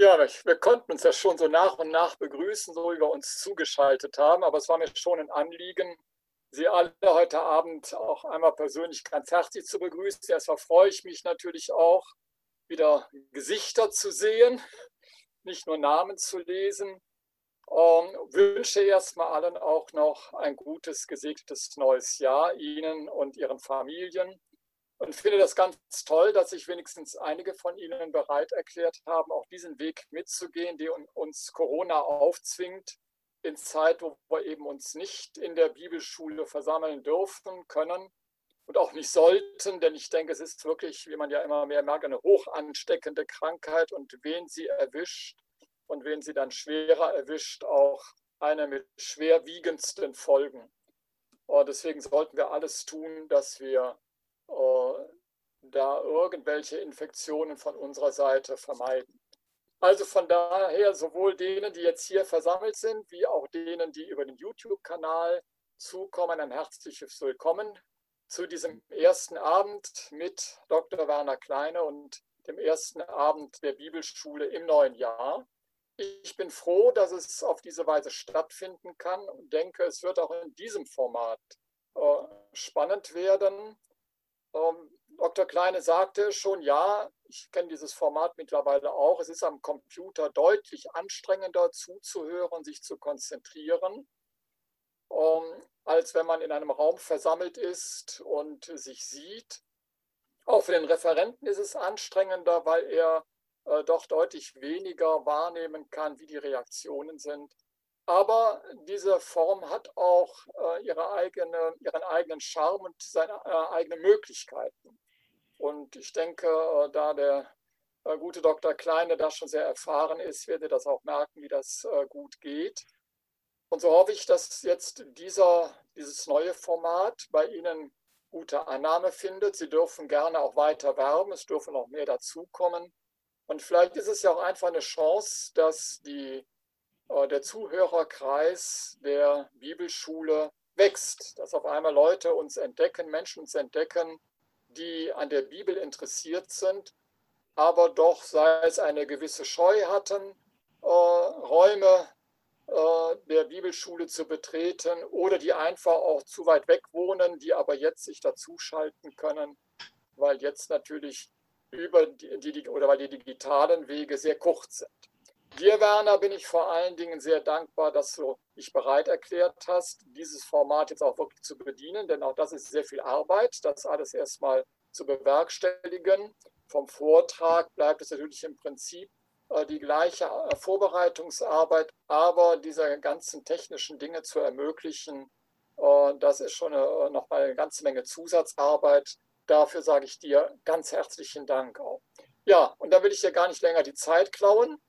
Ja, wir konnten uns ja schon so nach und nach begrüßen, so wie wir uns zugeschaltet haben. Aber es war mir schon ein Anliegen, Sie alle heute Abend auch einmal persönlich ganz herzlich zu begrüßen. Erstmal freue ich mich natürlich auch, wieder Gesichter zu sehen, nicht nur Namen zu lesen. Ähm, wünsche erstmal allen auch noch ein gutes, gesegnetes neues Jahr, Ihnen und Ihren Familien und finde das ganz toll, dass sich wenigstens einige von Ihnen bereit erklärt haben, auch diesen Weg mitzugehen, den uns Corona aufzwingt, in Zeit, wo wir eben uns nicht in der Bibelschule versammeln dürfen, können und auch nicht sollten, denn ich denke, es ist wirklich, wie man ja immer mehr merkt, eine hoch ansteckende Krankheit und wen sie erwischt und wen sie dann schwerer erwischt, auch eine mit schwerwiegendsten Folgen. Und deswegen sollten wir alles tun, dass wir da irgendwelche Infektionen von unserer Seite vermeiden. Also von daher sowohl denen, die jetzt hier versammelt sind, wie auch denen, die über den YouTube-Kanal zukommen, ein herzliches Willkommen zu diesem ersten Abend mit Dr. Werner Kleine und dem ersten Abend der Bibelschule im neuen Jahr. Ich bin froh, dass es auf diese Weise stattfinden kann und denke, es wird auch in diesem Format äh, spannend werden. Ähm, Dr. Kleine sagte schon, ja, ich kenne dieses Format mittlerweile auch. Es ist am Computer deutlich anstrengender zuzuhören, sich zu konzentrieren, ähm, als wenn man in einem Raum versammelt ist und sich sieht. Auch für den Referenten ist es anstrengender, weil er äh, doch deutlich weniger wahrnehmen kann, wie die Reaktionen sind. Aber diese Form hat auch äh, ihre eigene, ihren eigenen Charme und seine äh, eigenen Möglichkeiten. Und ich denke, äh, da der äh, gute Dr. Kleine da schon sehr erfahren ist, wird er das auch merken, wie das äh, gut geht. Und so hoffe ich, dass jetzt dieser, dieses neue Format bei Ihnen gute Annahme findet. Sie dürfen gerne auch weiter werben, es dürfen noch mehr dazukommen. Und vielleicht ist es ja auch einfach eine Chance, dass die der Zuhörerkreis der Bibelschule wächst, dass auf einmal Leute uns entdecken, Menschen uns entdecken, die an der Bibel interessiert sind, aber doch, sei es eine gewisse Scheu hatten, äh, Räume äh, der Bibelschule zu betreten oder die einfach auch zu weit weg wohnen, die aber jetzt sich dazuschalten können, weil jetzt natürlich über die, die, oder weil die digitalen Wege sehr kurz sind. Dir, Werner, bin ich vor allen Dingen sehr dankbar, dass du dich bereit erklärt hast, dieses Format jetzt auch wirklich zu bedienen, denn auch das ist sehr viel Arbeit, das alles erstmal zu bewerkstelligen. Vom Vortrag bleibt es natürlich im Prinzip äh, die gleiche äh, Vorbereitungsarbeit, aber diese ganzen technischen Dinge zu ermöglichen, äh, das ist schon noch mal eine ganze Menge Zusatzarbeit. Dafür sage ich dir ganz herzlichen Dank auch. Ja, und da will ich dir gar nicht länger die Zeit klauen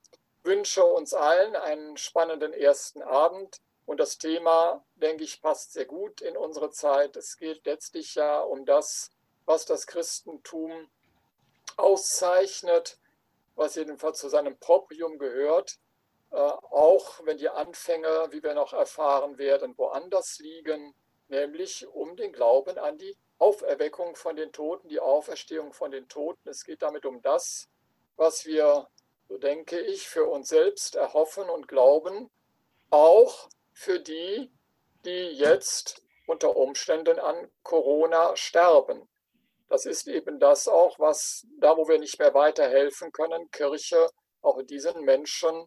wünsche uns allen einen spannenden ersten Abend. Und das Thema, denke ich, passt sehr gut in unsere Zeit. Es geht letztlich ja um das, was das Christentum auszeichnet, was jedenfalls zu seinem Proprium gehört, äh, auch wenn die Anfänge, wie wir noch erfahren werden, woanders liegen, nämlich um den Glauben an die Auferweckung von den Toten, die Auferstehung von den Toten. Es geht damit um das, was wir so denke ich, für uns selbst erhoffen und glauben, auch für die, die jetzt unter Umständen an Corona sterben. Das ist eben das auch, was da, wo wir nicht mehr weiterhelfen können, Kirche auch diesen Menschen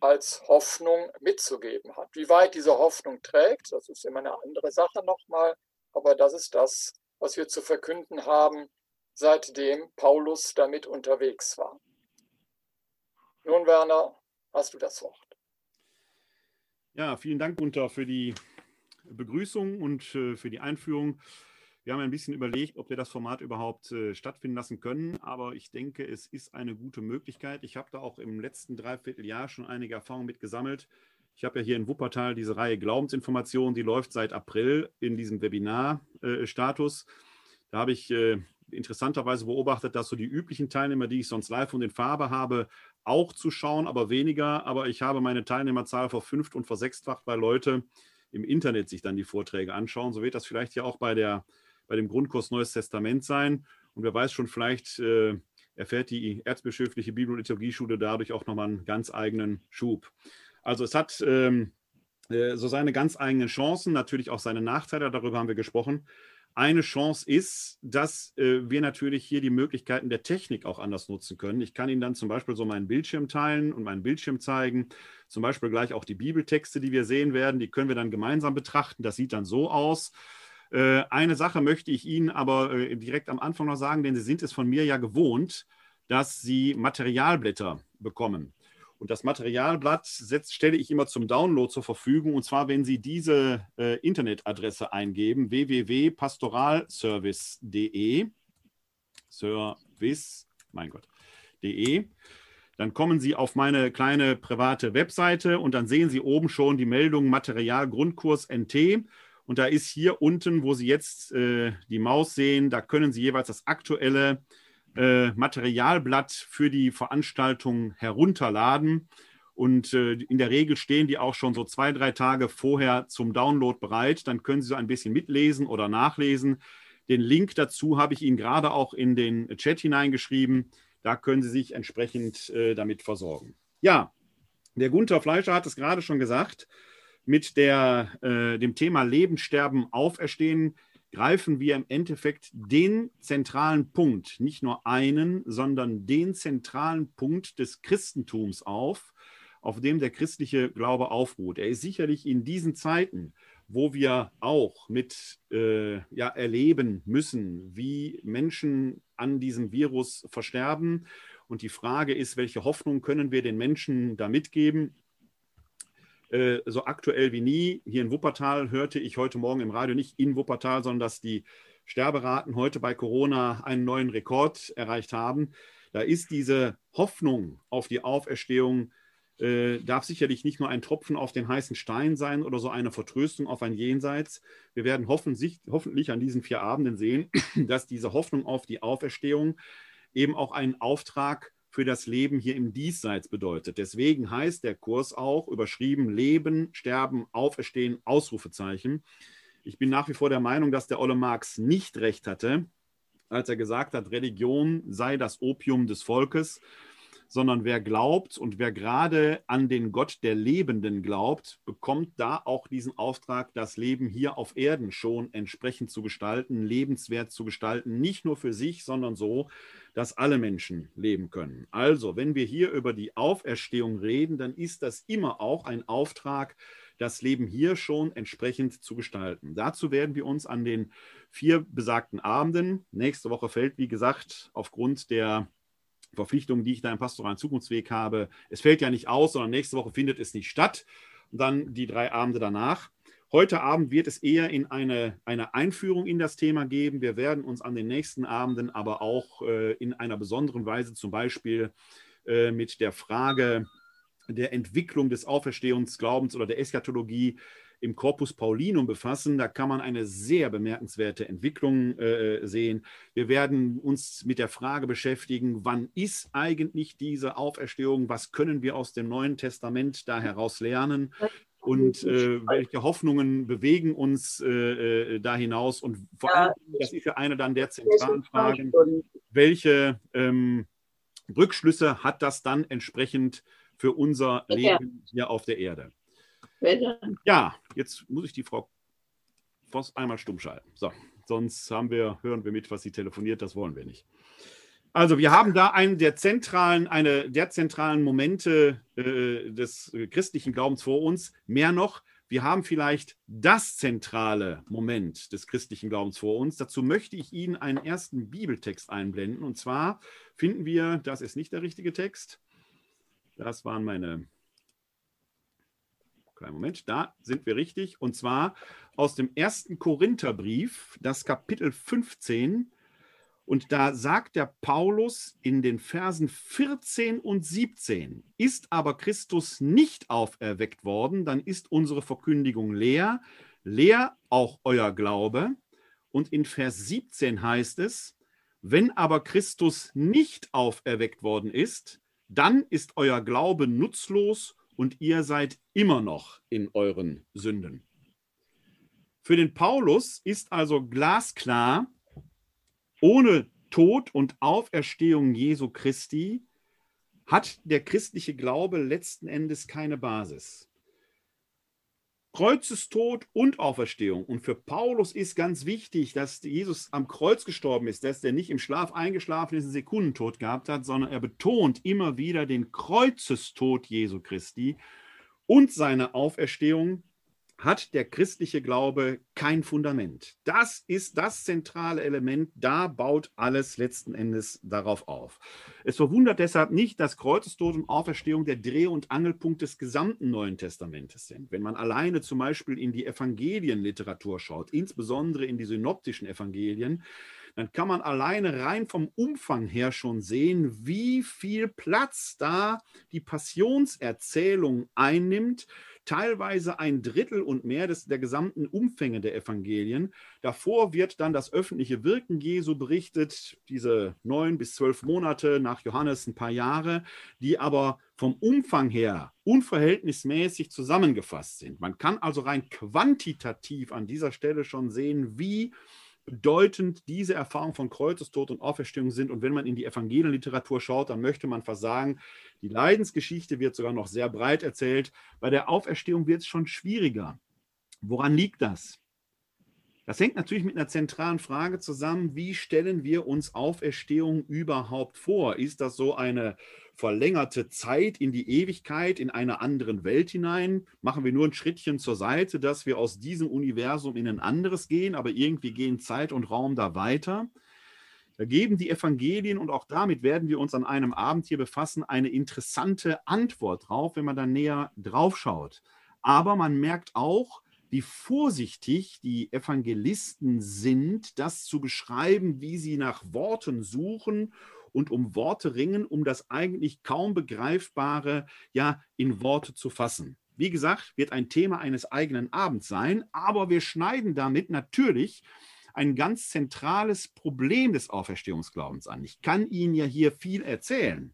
als Hoffnung mitzugeben hat. Wie weit diese Hoffnung trägt, das ist immer eine andere Sache nochmal, aber das ist das, was wir zu verkünden haben, seitdem Paulus damit unterwegs war. Nun, Werner, hast du das Wort. Ja, vielen Dank, Gunther, für die Begrüßung und äh, für die Einführung. Wir haben ein bisschen überlegt, ob wir das Format überhaupt äh, stattfinden lassen können, aber ich denke, es ist eine gute Möglichkeit. Ich habe da auch im letzten Dreivierteljahr schon einige Erfahrungen mit gesammelt. Ich habe ja hier in Wuppertal diese Reihe Glaubensinformationen, die läuft seit April in diesem Webinar-Status. Äh, da habe ich interessanterweise beobachtet, dass so die üblichen Teilnehmer, die ich sonst live und in Farbe habe, auch zu schauen, aber weniger. Aber ich habe meine Teilnehmerzahl verfünft und versechsfacht, weil Leute im Internet sich dann die Vorträge anschauen. So wird das vielleicht ja auch bei, der, bei dem Grundkurs Neues Testament sein. Und wer weiß schon, vielleicht äh, erfährt die Erzbischöfliche Bibel- und Liturgieschule dadurch auch nochmal einen ganz eigenen Schub. Also es hat ähm, äh, so seine ganz eigenen Chancen, natürlich auch seine Nachteile, darüber haben wir gesprochen. Eine Chance ist, dass äh, wir natürlich hier die Möglichkeiten der Technik auch anders nutzen können. Ich kann Ihnen dann zum Beispiel so meinen Bildschirm teilen und meinen Bildschirm zeigen. Zum Beispiel gleich auch die Bibeltexte, die wir sehen werden, die können wir dann gemeinsam betrachten. Das sieht dann so aus. Äh, eine Sache möchte ich Ihnen aber äh, direkt am Anfang noch sagen, denn Sie sind es von mir ja gewohnt, dass Sie Materialblätter bekommen. Und das Materialblatt setzt, stelle ich immer zum Download zur Verfügung. Und zwar, wenn Sie diese äh, Internetadresse eingeben, www.pastoralservice.de, Service, mein Gott, de, dann kommen Sie auf meine kleine private Webseite und dann sehen Sie oben schon die Meldung Material Grundkurs NT. Und da ist hier unten, wo Sie jetzt äh, die Maus sehen, da können Sie jeweils das aktuelle äh, Materialblatt für die Veranstaltung herunterladen. Und äh, in der Regel stehen die auch schon so zwei, drei Tage vorher zum Download bereit. Dann können Sie so ein bisschen mitlesen oder nachlesen. Den Link dazu habe ich Ihnen gerade auch in den Chat hineingeschrieben. Da können Sie sich entsprechend äh, damit versorgen. Ja, der Gunther Fleischer hat es gerade schon gesagt mit der, äh, dem Thema Leben, Sterben, Auferstehen greifen wir im Endeffekt den zentralen Punkt, nicht nur einen, sondern den zentralen Punkt des Christentums auf, auf dem der christliche Glaube aufruht. Er ist sicherlich in diesen Zeiten, wo wir auch mit äh, ja, erleben müssen, wie Menschen an diesem Virus versterben. Und die Frage ist, welche Hoffnung können wir den Menschen da mitgeben? Äh, so aktuell wie nie. Hier in Wuppertal hörte ich heute Morgen im Radio nicht in Wuppertal, sondern dass die Sterberaten heute bei Corona einen neuen Rekord erreicht haben. Da ist diese Hoffnung auf die Auferstehung, äh, darf sicherlich nicht nur ein Tropfen auf den heißen Stein sein oder so eine Vertröstung auf ein Jenseits. Wir werden hoffentlich, hoffentlich an diesen vier Abenden sehen, dass diese Hoffnung auf die Auferstehung eben auch einen Auftrag für das Leben hier im Diesseits bedeutet. Deswegen heißt der Kurs auch überschrieben Leben, Sterben, Auferstehen, Ausrufezeichen. Ich bin nach wie vor der Meinung, dass der Olle Marx nicht recht hatte, als er gesagt hat, Religion sei das Opium des Volkes, sondern wer glaubt und wer gerade an den Gott der Lebenden glaubt, bekommt da auch diesen Auftrag, das Leben hier auf Erden schon entsprechend zu gestalten, lebenswert zu gestalten, nicht nur für sich, sondern so, dass alle Menschen leben können. Also, wenn wir hier über die Auferstehung reden, dann ist das immer auch ein Auftrag, das Leben hier schon entsprechend zu gestalten. Dazu werden wir uns an den vier besagten Abenden, nächste Woche fällt, wie gesagt, aufgrund der Verpflichtungen, die ich da im pastoralen Zukunftsweg habe, es fällt ja nicht aus, sondern nächste Woche findet es nicht statt. Und dann die drei Abende danach. Heute Abend wird es eher in eine, eine Einführung in das Thema geben. Wir werden uns an den nächsten Abenden aber auch äh, in einer besonderen Weise zum Beispiel äh, mit der Frage der Entwicklung des Auferstehungsglaubens oder der Eschatologie im Corpus Paulinum befassen. Da kann man eine sehr bemerkenswerte Entwicklung äh, sehen. Wir werden uns mit der Frage beschäftigen, wann ist eigentlich diese Auferstehung? Was können wir aus dem Neuen Testament da heraus lernen? Und äh, welche Hoffnungen bewegen uns äh, äh, da hinaus? Und vor allem, das ist ja eine dann der zentralen Fragen, welche ähm, Rückschlüsse hat das dann entsprechend für unser Leben hier auf der Erde? Ja, jetzt muss ich die Frau Voss einmal stumm schalten. So, sonst haben wir, hören wir mit, was sie telefoniert, das wollen wir nicht. Also wir haben da einen der zentralen, eine der zentralen Momente äh, des christlichen Glaubens vor uns. Mehr noch, wir haben vielleicht das zentrale Moment des christlichen Glaubens vor uns. Dazu möchte ich Ihnen einen ersten Bibeltext einblenden. Und zwar finden wir, das ist nicht der richtige Text. Das waren meine Kleinen Moment, da sind wir richtig. Und zwar aus dem ersten Korintherbrief, das Kapitel 15. Und da sagt der Paulus in den Versen 14 und 17, ist aber Christus nicht auferweckt worden, dann ist unsere Verkündigung leer, leer auch euer Glaube. Und in Vers 17 heißt es, wenn aber Christus nicht auferweckt worden ist, dann ist euer Glaube nutzlos und ihr seid immer noch in euren Sünden. Für den Paulus ist also glasklar, ohne Tod und Auferstehung Jesu Christi hat der christliche Glaube letzten Endes keine Basis. Kreuzestod und Auferstehung. Und für Paulus ist ganz wichtig, dass Jesus am Kreuz gestorben ist, dass er nicht im Schlaf eingeschlafen ist, einen Sekundentod gehabt hat, sondern er betont immer wieder den Kreuzestod Jesu Christi und seine Auferstehung hat der christliche Glaube kein Fundament. Das ist das zentrale Element, da baut alles letzten Endes darauf auf. Es verwundert deshalb nicht, dass Kreuzestod und Auferstehung der Dreh- und Angelpunkt des gesamten Neuen Testamentes sind. Wenn man alleine zum Beispiel in die Evangelienliteratur schaut, insbesondere in die synoptischen Evangelien, dann kann man alleine rein vom Umfang her schon sehen, wie viel Platz da die Passionserzählung einnimmt, teilweise ein Drittel und mehr des, der gesamten Umfänge der Evangelien. Davor wird dann das öffentliche Wirken Jesu berichtet, diese neun bis zwölf Monate nach Johannes, ein paar Jahre, die aber vom Umfang her unverhältnismäßig zusammengefasst sind. Man kann also rein quantitativ an dieser Stelle schon sehen, wie bedeutend diese Erfahrung von Kreuzestod und Auferstehung sind. Und wenn man in die Evangelienliteratur schaut, dann möchte man versagen, die Leidensgeschichte wird sogar noch sehr breit erzählt. Bei der Auferstehung wird es schon schwieriger. Woran liegt das? Das hängt natürlich mit einer zentralen Frage zusammen, wie stellen wir uns Auferstehung überhaupt vor? Ist das so eine verlängerte Zeit in die Ewigkeit, in eine andere Welt hinein? Machen wir nur ein Schrittchen zur Seite, dass wir aus diesem Universum in ein anderes gehen, aber irgendwie gehen Zeit und Raum da weiter? Da geben die Evangelien, und auch damit werden wir uns an einem Abend hier befassen, eine interessante Antwort drauf, wenn man da näher drauf schaut. Aber man merkt auch, wie vorsichtig die Evangelisten sind, das zu beschreiben, wie sie nach Worten suchen und um Worte ringen, um das eigentlich kaum begreifbare ja in Worte zu fassen. Wie gesagt, wird ein Thema eines eigenen Abends sein, aber wir schneiden damit natürlich ein ganz zentrales Problem des Auferstehungsglaubens an. Ich kann Ihnen ja hier viel erzählen.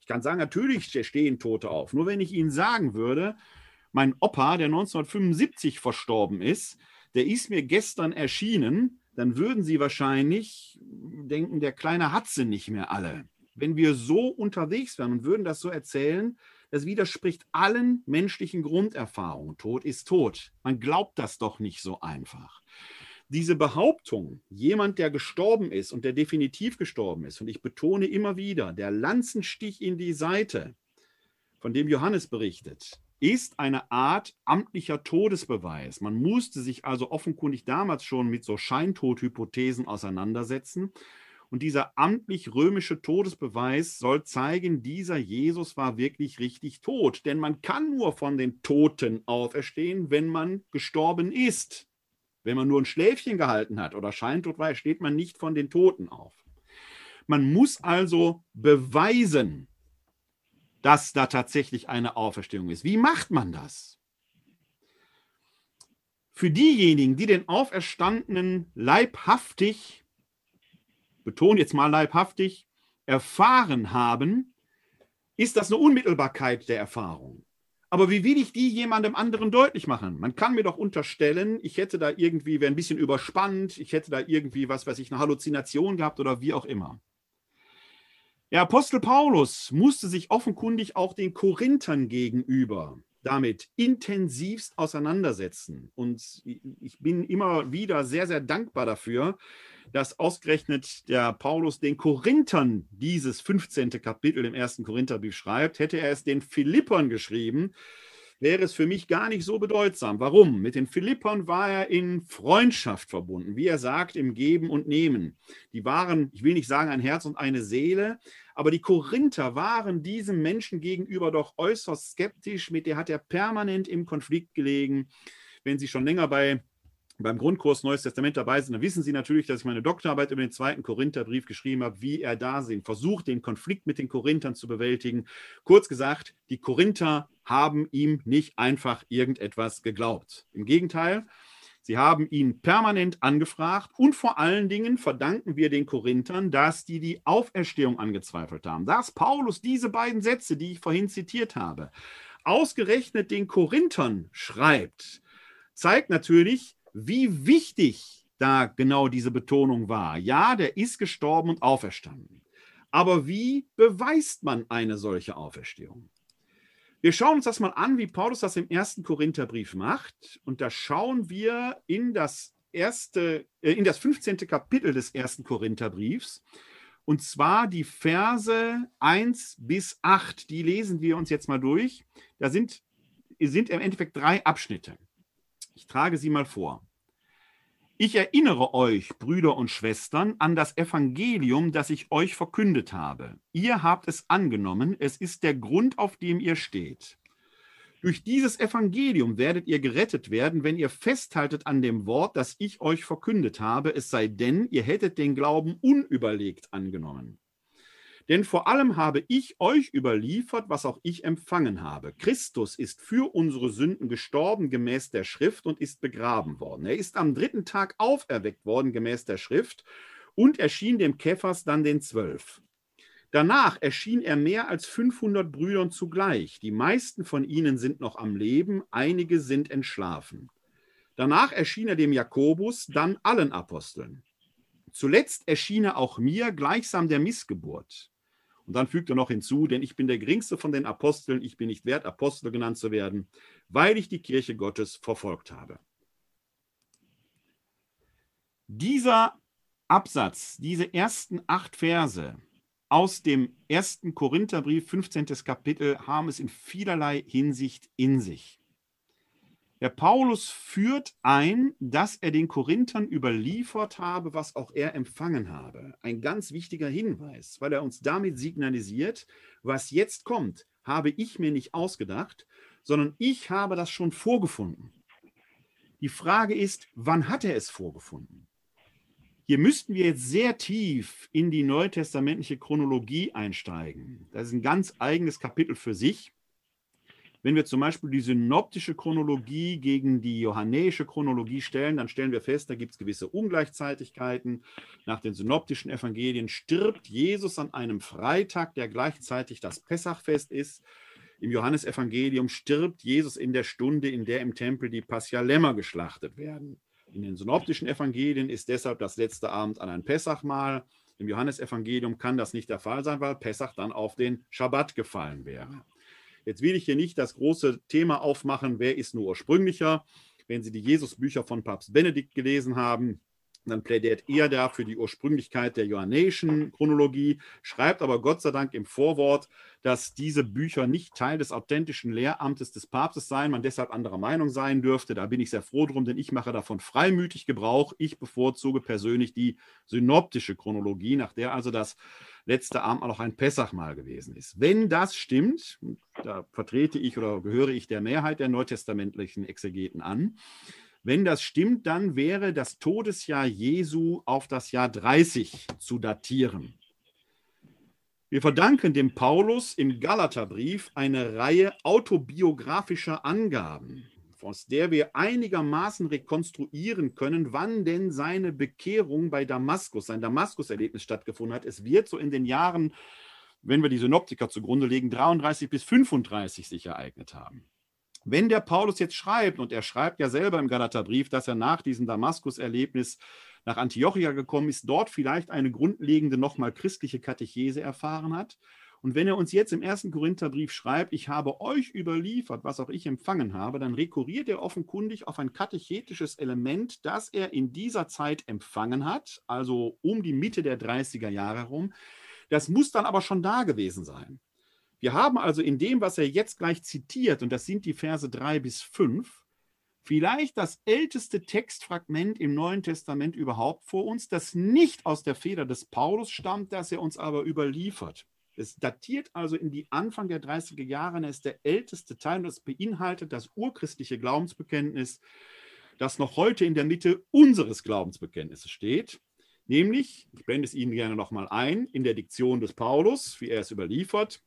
Ich kann sagen, natürlich stehen Tote auf. Nur wenn ich Ihnen sagen würde, mein Opa, der 1975 verstorben ist, der ist mir gestern erschienen, dann würden Sie wahrscheinlich denken, der Kleine hat sie nicht mehr alle. Wenn wir so unterwegs wären und würden das so erzählen, das widerspricht allen menschlichen Grunderfahrungen. Tod ist tot. Man glaubt das doch nicht so einfach. Diese Behauptung, jemand, der gestorben ist und der definitiv gestorben ist, und ich betone immer wieder, der Lanzenstich in die Seite, von dem Johannes berichtet, ist eine Art amtlicher Todesbeweis. Man musste sich also offenkundig damals schon mit so Scheintodhypothesen auseinandersetzen. Und dieser amtlich-römische Todesbeweis soll zeigen, dieser Jesus war wirklich richtig tot. Denn man kann nur von den Toten auferstehen, wenn man gestorben ist. Wenn man nur ein Schläfchen gehalten hat oder scheintot war, steht man nicht von den Toten auf. Man muss also beweisen, dass da tatsächlich eine Auferstehung ist. Wie macht man das? Für diejenigen, die den Auferstandenen leibhaftig, betone jetzt mal leibhaftig, erfahren haben, ist das eine Unmittelbarkeit der Erfahrung. Aber wie will ich die jemandem anderen deutlich machen? Man kann mir doch unterstellen, ich hätte da irgendwie, wäre ein bisschen überspannt, ich hätte da irgendwie, was weiß ich, eine Halluzination gehabt oder wie auch immer. Der Apostel Paulus musste sich offenkundig auch den Korinthern gegenüber damit intensivst auseinandersetzen. Und ich bin immer wieder sehr, sehr dankbar dafür, dass ausgerechnet der Paulus den Korinthern dieses 15. Kapitel im ersten Korintherbrief schreibt. Hätte er es den Philippern geschrieben, wäre es für mich gar nicht so bedeutsam. Warum? Mit den Philippern war er in Freundschaft verbunden, wie er sagt, im Geben und Nehmen. Die waren, ich will nicht sagen ein Herz und eine Seele, aber die Korinther waren diesem Menschen gegenüber doch äußerst skeptisch. Mit der hat er permanent im Konflikt gelegen. Wenn Sie schon länger bei beim Grundkurs Neues Testament dabei sind, dann wissen Sie natürlich, dass ich meine Doktorarbeit über den zweiten Korintherbrief geschrieben habe, wie er da sind, versucht, den Konflikt mit den Korinthern zu bewältigen. Kurz gesagt, die Korinther haben ihm nicht einfach irgendetwas geglaubt. Im Gegenteil, Sie haben ihn permanent angefragt und vor allen Dingen verdanken wir den Korinthern, dass die die Auferstehung angezweifelt haben. Dass Paulus diese beiden Sätze, die ich vorhin zitiert habe, ausgerechnet den Korinthern schreibt, zeigt natürlich, wie wichtig da genau diese Betonung war. Ja, der ist gestorben und auferstanden. Aber wie beweist man eine solche Auferstehung? Wir schauen uns das mal an, wie Paulus das im ersten Korintherbrief macht. Und da schauen wir in das erste, äh, in das 15. Kapitel des ersten Korintherbriefs. Und zwar die Verse 1 bis 8. Die lesen wir uns jetzt mal durch. Da sind, sind im Endeffekt drei Abschnitte. Ich trage sie mal vor. Ich erinnere euch, Brüder und Schwestern, an das Evangelium, das ich euch verkündet habe. Ihr habt es angenommen, es ist der Grund, auf dem ihr steht. Durch dieses Evangelium werdet ihr gerettet werden, wenn ihr festhaltet an dem Wort, das ich euch verkündet habe, es sei denn, ihr hättet den Glauben unüberlegt angenommen. Denn vor allem habe ich euch überliefert, was auch ich empfangen habe. Christus ist für unsere Sünden gestorben gemäß der Schrift und ist begraben worden. Er ist am dritten Tag auferweckt worden gemäß der Schrift und erschien dem Kephas dann den Zwölf. Danach erschien er mehr als 500 Brüdern zugleich. Die meisten von ihnen sind noch am Leben, einige sind entschlafen. Danach erschien er dem Jakobus, dann allen Aposteln. Zuletzt erschien er auch mir gleichsam der Missgeburt. Und dann fügt er noch hinzu, denn ich bin der geringste von den Aposteln, ich bin nicht wert, Apostel genannt zu werden, weil ich die Kirche Gottes verfolgt habe. Dieser Absatz, diese ersten acht Verse aus dem ersten Korintherbrief, 15. Kapitel, haben es in vielerlei Hinsicht in sich. Der Paulus führt ein, dass er den Korinthern überliefert habe, was auch er empfangen habe. Ein ganz wichtiger Hinweis, weil er uns damit signalisiert, was jetzt kommt, habe ich mir nicht ausgedacht, sondern ich habe das schon vorgefunden. Die Frage ist, wann hat er es vorgefunden? Hier müssten wir jetzt sehr tief in die neutestamentliche Chronologie einsteigen. Das ist ein ganz eigenes Kapitel für sich. Wenn wir zum Beispiel die synoptische Chronologie gegen die johannäische Chronologie stellen, dann stellen wir fest, da gibt es gewisse Ungleichzeitigkeiten. Nach den synoptischen Evangelien stirbt Jesus an einem Freitag, der gleichzeitig das Pessachfest ist. Im Johannesevangelium stirbt Jesus in der Stunde, in der im Tempel die Pascha-Lämmer geschlachtet werden. In den synoptischen Evangelien ist deshalb das letzte Abend an ein Pessachmahl. Im Johannesevangelium kann das nicht der Fall sein, weil Pessach dann auf den Schabbat gefallen wäre. Jetzt will ich hier nicht das große Thema aufmachen, wer ist nur ursprünglicher. Wenn Sie die Jesusbücher von Papst Benedikt gelesen haben, dann plädiert er da für die Ursprünglichkeit der johannäischen Chronologie, schreibt aber Gott sei Dank im Vorwort, dass diese Bücher nicht Teil des authentischen Lehramtes des Papstes seien, man deshalb anderer Meinung sein dürfte. Da bin ich sehr froh drum, denn ich mache davon freimütig Gebrauch. Ich bevorzuge persönlich die synoptische Chronologie, nach der also das letzte Abendmahl auch ein Pessachmahl gewesen ist. Wenn das stimmt, da vertrete ich oder gehöre ich der Mehrheit der neutestamentlichen Exegeten an, wenn das stimmt, dann wäre das Todesjahr Jesu auf das Jahr 30 zu datieren. Wir verdanken dem Paulus im Galaterbrief eine Reihe autobiografischer Angaben aus der wir einigermaßen rekonstruieren können, wann denn seine Bekehrung bei Damaskus, sein Damaskus-Erlebnis stattgefunden hat. Es wird so in den Jahren, wenn wir die Synoptiker zugrunde legen, 33 bis 35 sich ereignet haben. Wenn der Paulus jetzt schreibt, und er schreibt ja selber im Galaterbrief, dass er nach diesem Damaskus-Erlebnis nach Antiochia gekommen ist, dort vielleicht eine grundlegende nochmal christliche Katechese erfahren hat und wenn er uns jetzt im ersten Korintherbrief schreibt, ich habe euch überliefert, was auch ich empfangen habe, dann rekurriert er offenkundig auf ein katechetisches Element, das er in dieser Zeit empfangen hat, also um die Mitte der 30er Jahre herum. Das muss dann aber schon da gewesen sein. Wir haben also in dem, was er jetzt gleich zitiert, und das sind die Verse 3 bis 5, vielleicht das älteste Textfragment im Neuen Testament überhaupt vor uns, das nicht aus der Feder des Paulus stammt, das er uns aber überliefert. Es datiert also in die Anfang der 30er Jahre. Er ist der älteste Teil und es beinhaltet das urchristliche Glaubensbekenntnis, das noch heute in der Mitte unseres Glaubensbekenntnisses steht. Nämlich, ich blende es Ihnen gerne nochmal ein, in der Diktion des Paulus, wie er es überliefert.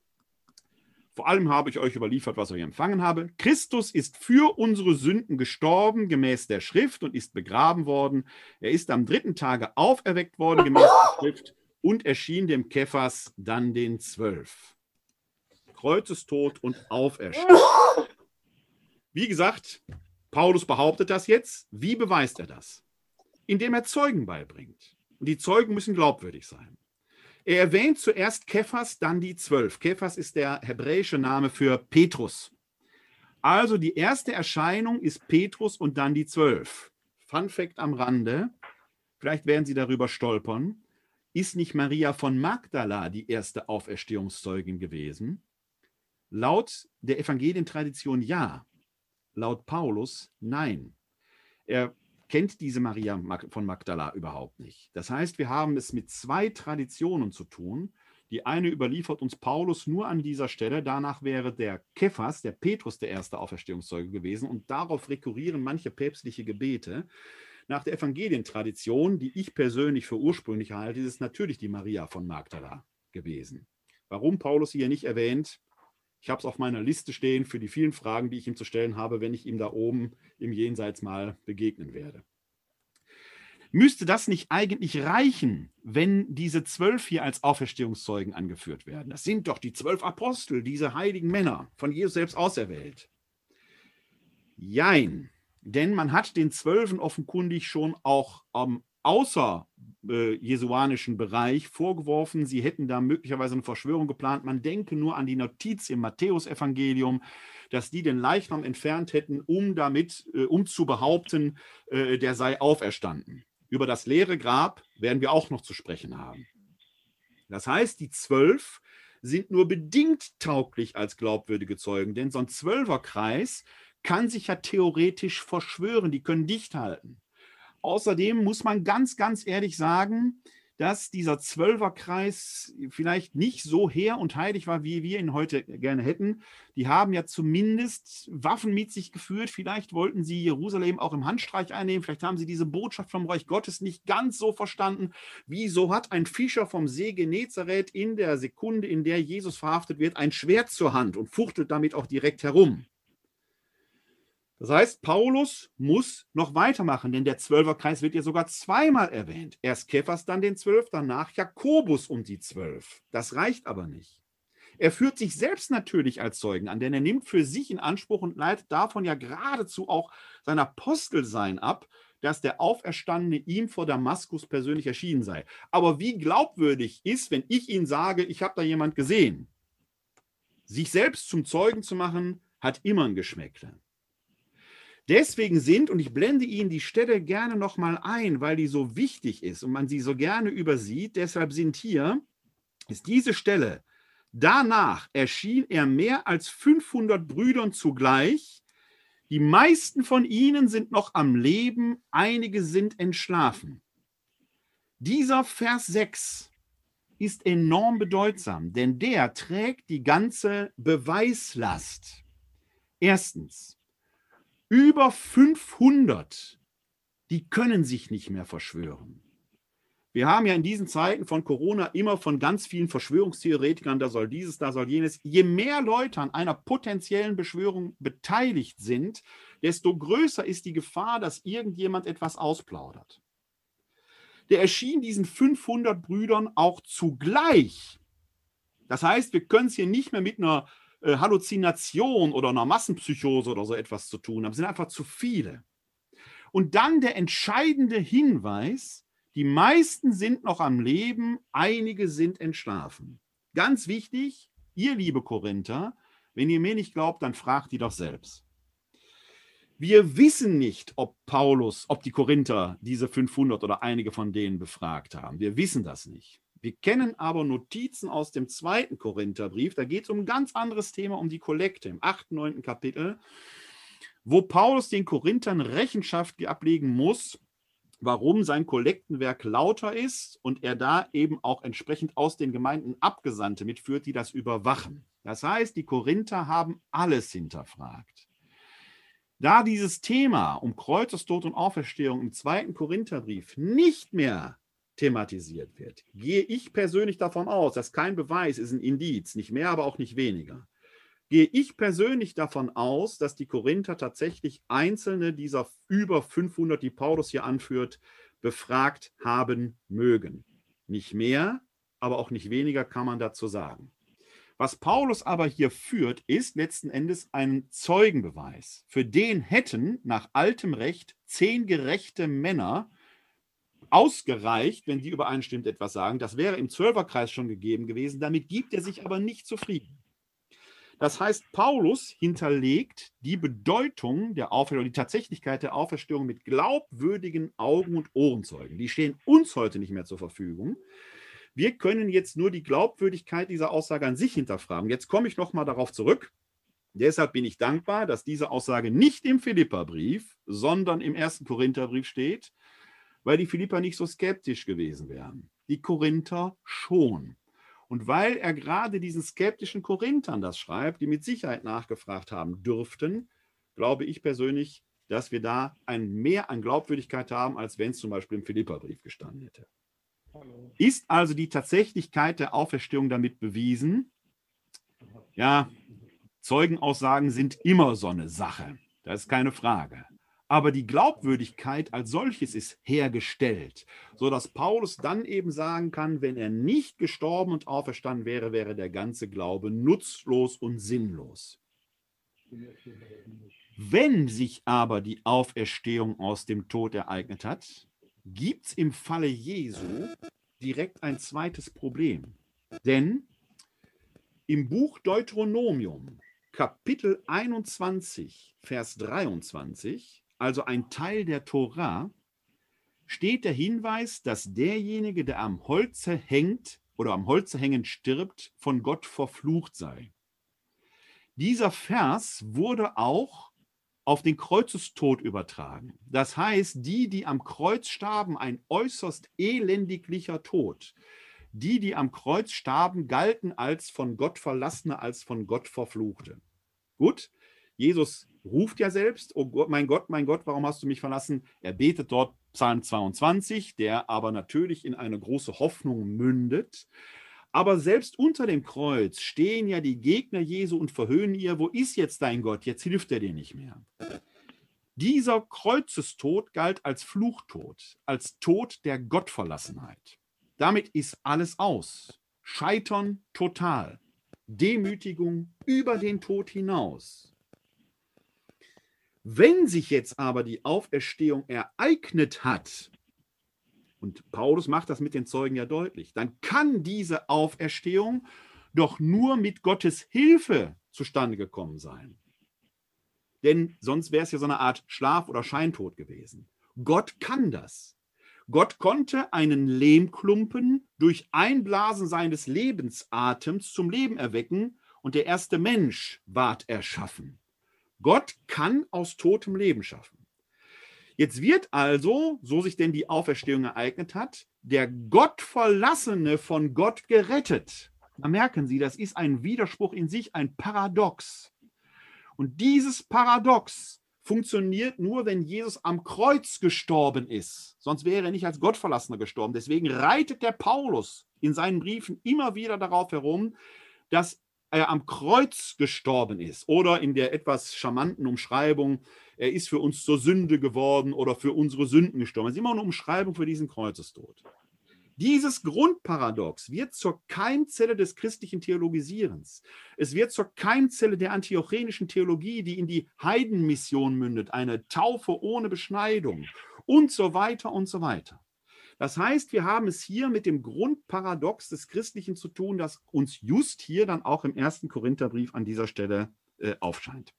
Vor allem habe ich euch überliefert, was ich empfangen habe. Christus ist für unsere Sünden gestorben, gemäß der Schrift, und ist begraben worden. Er ist am dritten Tage auferweckt worden, gemäß der Schrift und erschien dem Kephas dann den Zwölf. Kreuzestod und Auferstehung. Wie gesagt, Paulus behauptet das jetzt. Wie beweist er das? indem er Zeugen beibringt. Und die Zeugen müssen glaubwürdig sein. Er erwähnt zuerst Kephas, dann die zwölf. Kephas ist der hebräische Name für Petrus. Also die erste Erscheinung ist Petrus und dann die zwölf. Fun Fact am Rande, vielleicht werden Sie darüber stolpern, ist nicht Maria von Magdala die erste Auferstehungszeugin gewesen? Laut der Evangelientradition ja, laut Paulus nein. Er kennt diese Maria von Magdala überhaupt nicht. Das heißt, wir haben es mit zwei Traditionen zu tun. Die eine überliefert uns Paulus nur an dieser Stelle. Danach wäre der Kephas, der Petrus, der erste Auferstehungszeuge gewesen. Und darauf rekurrieren manche päpstliche Gebete. Nach der Evangelientradition, die ich persönlich für ursprünglich halte, ist es natürlich die Maria von Magdala gewesen. Warum Paulus hier nicht erwähnt, ich habe es auf meiner Liste stehen für die vielen Fragen, die ich ihm zu stellen habe, wenn ich ihm da oben im Jenseits mal begegnen werde. Müsste das nicht eigentlich reichen, wenn diese zwölf hier als Auferstehungszeugen angeführt werden? Das sind doch die zwölf Apostel, diese heiligen Männer, von Jesus selbst auserwählt. Jein, denn man hat den Zwölfen offenkundig schon auch am außer äh, jesuanischen Bereich vorgeworfen, sie hätten da möglicherweise eine Verschwörung geplant. Man denke nur an die Notiz im Matthäusevangelium, dass die den Leichnam entfernt hätten, um damit, äh, um zu behaupten, äh, der sei auferstanden. Über das leere Grab werden wir auch noch zu sprechen haben. Das heißt, die zwölf sind nur bedingt tauglich als glaubwürdige Zeugen, denn so ein Zwölferkreis kann sich ja theoretisch verschwören, die können dicht halten. Außerdem muss man ganz, ganz ehrlich sagen, dass dieser Zwölferkreis vielleicht nicht so hehr und heilig war, wie wir ihn heute gerne hätten. Die haben ja zumindest Waffen mit sich geführt. Vielleicht wollten sie Jerusalem auch im Handstreich einnehmen. Vielleicht haben sie diese Botschaft vom Reich Gottes nicht ganz so verstanden. Wieso hat ein Fischer vom See Genezareth in der Sekunde, in der Jesus verhaftet wird, ein Schwert zur Hand und fuchtelt damit auch direkt herum? Das heißt, Paulus muss noch weitermachen, denn der Zwölferkreis wird ja sogar zweimal erwähnt. Erst Kephas, dann den Zwölf, danach Jakobus und die Zwölf. Das reicht aber nicht. Er führt sich selbst natürlich als Zeugen an, denn er nimmt für sich in Anspruch und leitet davon ja geradezu auch sein Apostelsein ab, dass der Auferstandene ihm vor Damaskus persönlich erschienen sei. Aber wie glaubwürdig ist, wenn ich Ihnen sage, ich habe da jemand gesehen? Sich selbst zum Zeugen zu machen, hat immer ein Geschmäckle. Deswegen sind, und ich blende Ihnen die Stelle gerne nochmal ein, weil die so wichtig ist und man sie so gerne übersieht, deshalb sind hier, ist diese Stelle, danach erschien er mehr als 500 Brüdern zugleich, die meisten von ihnen sind noch am Leben, einige sind entschlafen. Dieser Vers 6 ist enorm bedeutsam, denn der trägt die ganze Beweislast. Erstens, über 500, die können sich nicht mehr verschwören. Wir haben ja in diesen Zeiten von Corona immer von ganz vielen Verschwörungstheoretikern, da soll dieses, da soll jenes. Je mehr Leute an einer potenziellen Beschwörung beteiligt sind, desto größer ist die Gefahr, dass irgendjemand etwas ausplaudert. Der erschien diesen 500 Brüdern auch zugleich. Das heißt, wir können es hier nicht mehr mit einer äh, Halluzination oder einer Massenpsychose oder so etwas zu tun haben. Es sind einfach zu viele. Und dann der entscheidende Hinweis, die meisten sind noch am Leben, einige sind entschlafen. Ganz wichtig, ihr liebe Korinther, wenn ihr mir nicht glaubt, dann fragt die doch selbst. Wir wissen nicht, ob Paulus, ob die Korinther diese 500 oder einige von denen befragt haben. Wir wissen das nicht. Wir kennen aber Notizen aus dem zweiten Korintherbrief. Da geht es um ein ganz anderes Thema, um die Kollekte im 8., 9. Kapitel, wo Paulus den Korinthern Rechenschaft ablegen muss, warum sein Kollektenwerk lauter ist und er da eben auch entsprechend aus den Gemeinden Abgesandte mitführt, die das überwachen. Das heißt, die Korinther haben alles hinterfragt. Da dieses Thema um Kreuzestod und Auferstehung im zweiten Korintherbrief nicht mehr thematisiert wird. Gehe ich persönlich davon aus, dass kein Beweis ist ein Indiz, nicht mehr, aber auch nicht weniger. Gehe ich persönlich davon aus, dass die Korinther tatsächlich einzelne dieser über 500, die Paulus hier anführt, befragt haben mögen. Nicht mehr, aber auch nicht weniger kann man dazu sagen. Was Paulus aber hier führt, ist letzten Endes ein Zeugenbeweis. Für den hätten nach altem Recht zehn gerechte Männer ausgereicht, wenn die übereinstimmend etwas sagen. Das wäre im Zwölferkreis schon gegeben gewesen. Damit gibt er sich aber nicht zufrieden. Das heißt, Paulus hinterlegt die Bedeutung der Auferstehung, die Tatsächlichkeit der Auferstehung mit glaubwürdigen Augen- und Ohrenzeugen. Die stehen uns heute nicht mehr zur Verfügung. Wir können jetzt nur die Glaubwürdigkeit dieser Aussage an sich hinterfragen. Jetzt komme ich nochmal darauf zurück. Deshalb bin ich dankbar, dass diese Aussage nicht im Philipperbrief, sondern im ersten Korintherbrief steht, weil die Philipper nicht so skeptisch gewesen wären. Die Korinther schon. Und weil er gerade diesen skeptischen Korinthern das schreibt, die mit Sicherheit nachgefragt haben dürften, glaube ich persönlich, dass wir da ein Mehr an Glaubwürdigkeit haben, als wenn es zum Beispiel im Philipperbrief gestanden hätte. Ist also die Tatsächlichkeit der Auferstehung damit bewiesen? Ja, Zeugenaussagen sind immer so eine Sache. Das ist keine Frage aber die Glaubwürdigkeit als solches ist hergestellt, sodass Paulus dann eben sagen kann, wenn er nicht gestorben und auferstanden wäre, wäre der ganze Glaube nutzlos und sinnlos. Wenn sich aber die Auferstehung aus dem Tod ereignet hat, gibt es im Falle Jesu direkt ein zweites Problem. Denn im Buch Deuteronomium, Kapitel 21, Vers 23, also ein Teil der Tora, steht der Hinweis, dass derjenige, der am Holze hängt oder am Holze hängend stirbt, von Gott verflucht sei. Dieser Vers wurde auch auf den Kreuzestod übertragen. Das heißt, die, die am Kreuz starben, ein äußerst elendiglicher Tod. Die, die am Kreuz starben, galten als von Gott verlassene, als von Gott verfluchte. Gut, Jesus ruft ja selbst, oh Gott, mein Gott, mein Gott, warum hast du mich verlassen? Er betet dort Psalm 22, der aber natürlich in eine große Hoffnung mündet. Aber selbst unter dem Kreuz stehen ja die Gegner Jesu und verhöhnen ihr, wo ist jetzt dein Gott? Jetzt hilft er dir nicht mehr. Dieser Kreuzestod galt als Fluchtod, als Tod der Gottverlassenheit. Damit ist alles aus. Scheitern total. Demütigung über den Tod hinaus. Wenn sich jetzt aber die Auferstehung ereignet hat, und Paulus macht das mit den Zeugen ja deutlich, dann kann diese Auferstehung doch nur mit Gottes Hilfe zustande gekommen sein. Denn sonst wäre es ja so eine Art Schlaf- oder Scheintod gewesen. Gott kann das. Gott konnte einen Lehmklumpen durch Einblasen seines Lebensatems zum Leben erwecken und der erste Mensch ward erschaffen. Gott kann aus totem Leben schaffen. Jetzt wird also, so sich denn die Auferstehung ereignet hat, der Gottverlassene von Gott gerettet. Da merken Sie, das ist ein Widerspruch in sich, ein Paradox. Und dieses Paradox funktioniert nur, wenn Jesus am Kreuz gestorben ist. Sonst wäre er nicht als Gottverlassener gestorben. Deswegen reitet der Paulus in seinen Briefen immer wieder darauf herum, dass er am Kreuz gestorben ist oder in der etwas charmanten Umschreibung, er ist für uns zur Sünde geworden oder für unsere Sünden gestorben. Das ist immer eine Umschreibung für diesen Kreuzestod. Dieses Grundparadox wird zur Keimzelle des christlichen Theologisierens. Es wird zur Keimzelle der antiochenischen Theologie, die in die Heidenmission mündet, eine Taufe ohne Beschneidung und so weiter und so weiter. Das heißt, wir haben es hier mit dem Grundparadox des Christlichen zu tun, das uns just hier dann auch im ersten Korintherbrief an dieser Stelle äh, aufscheint.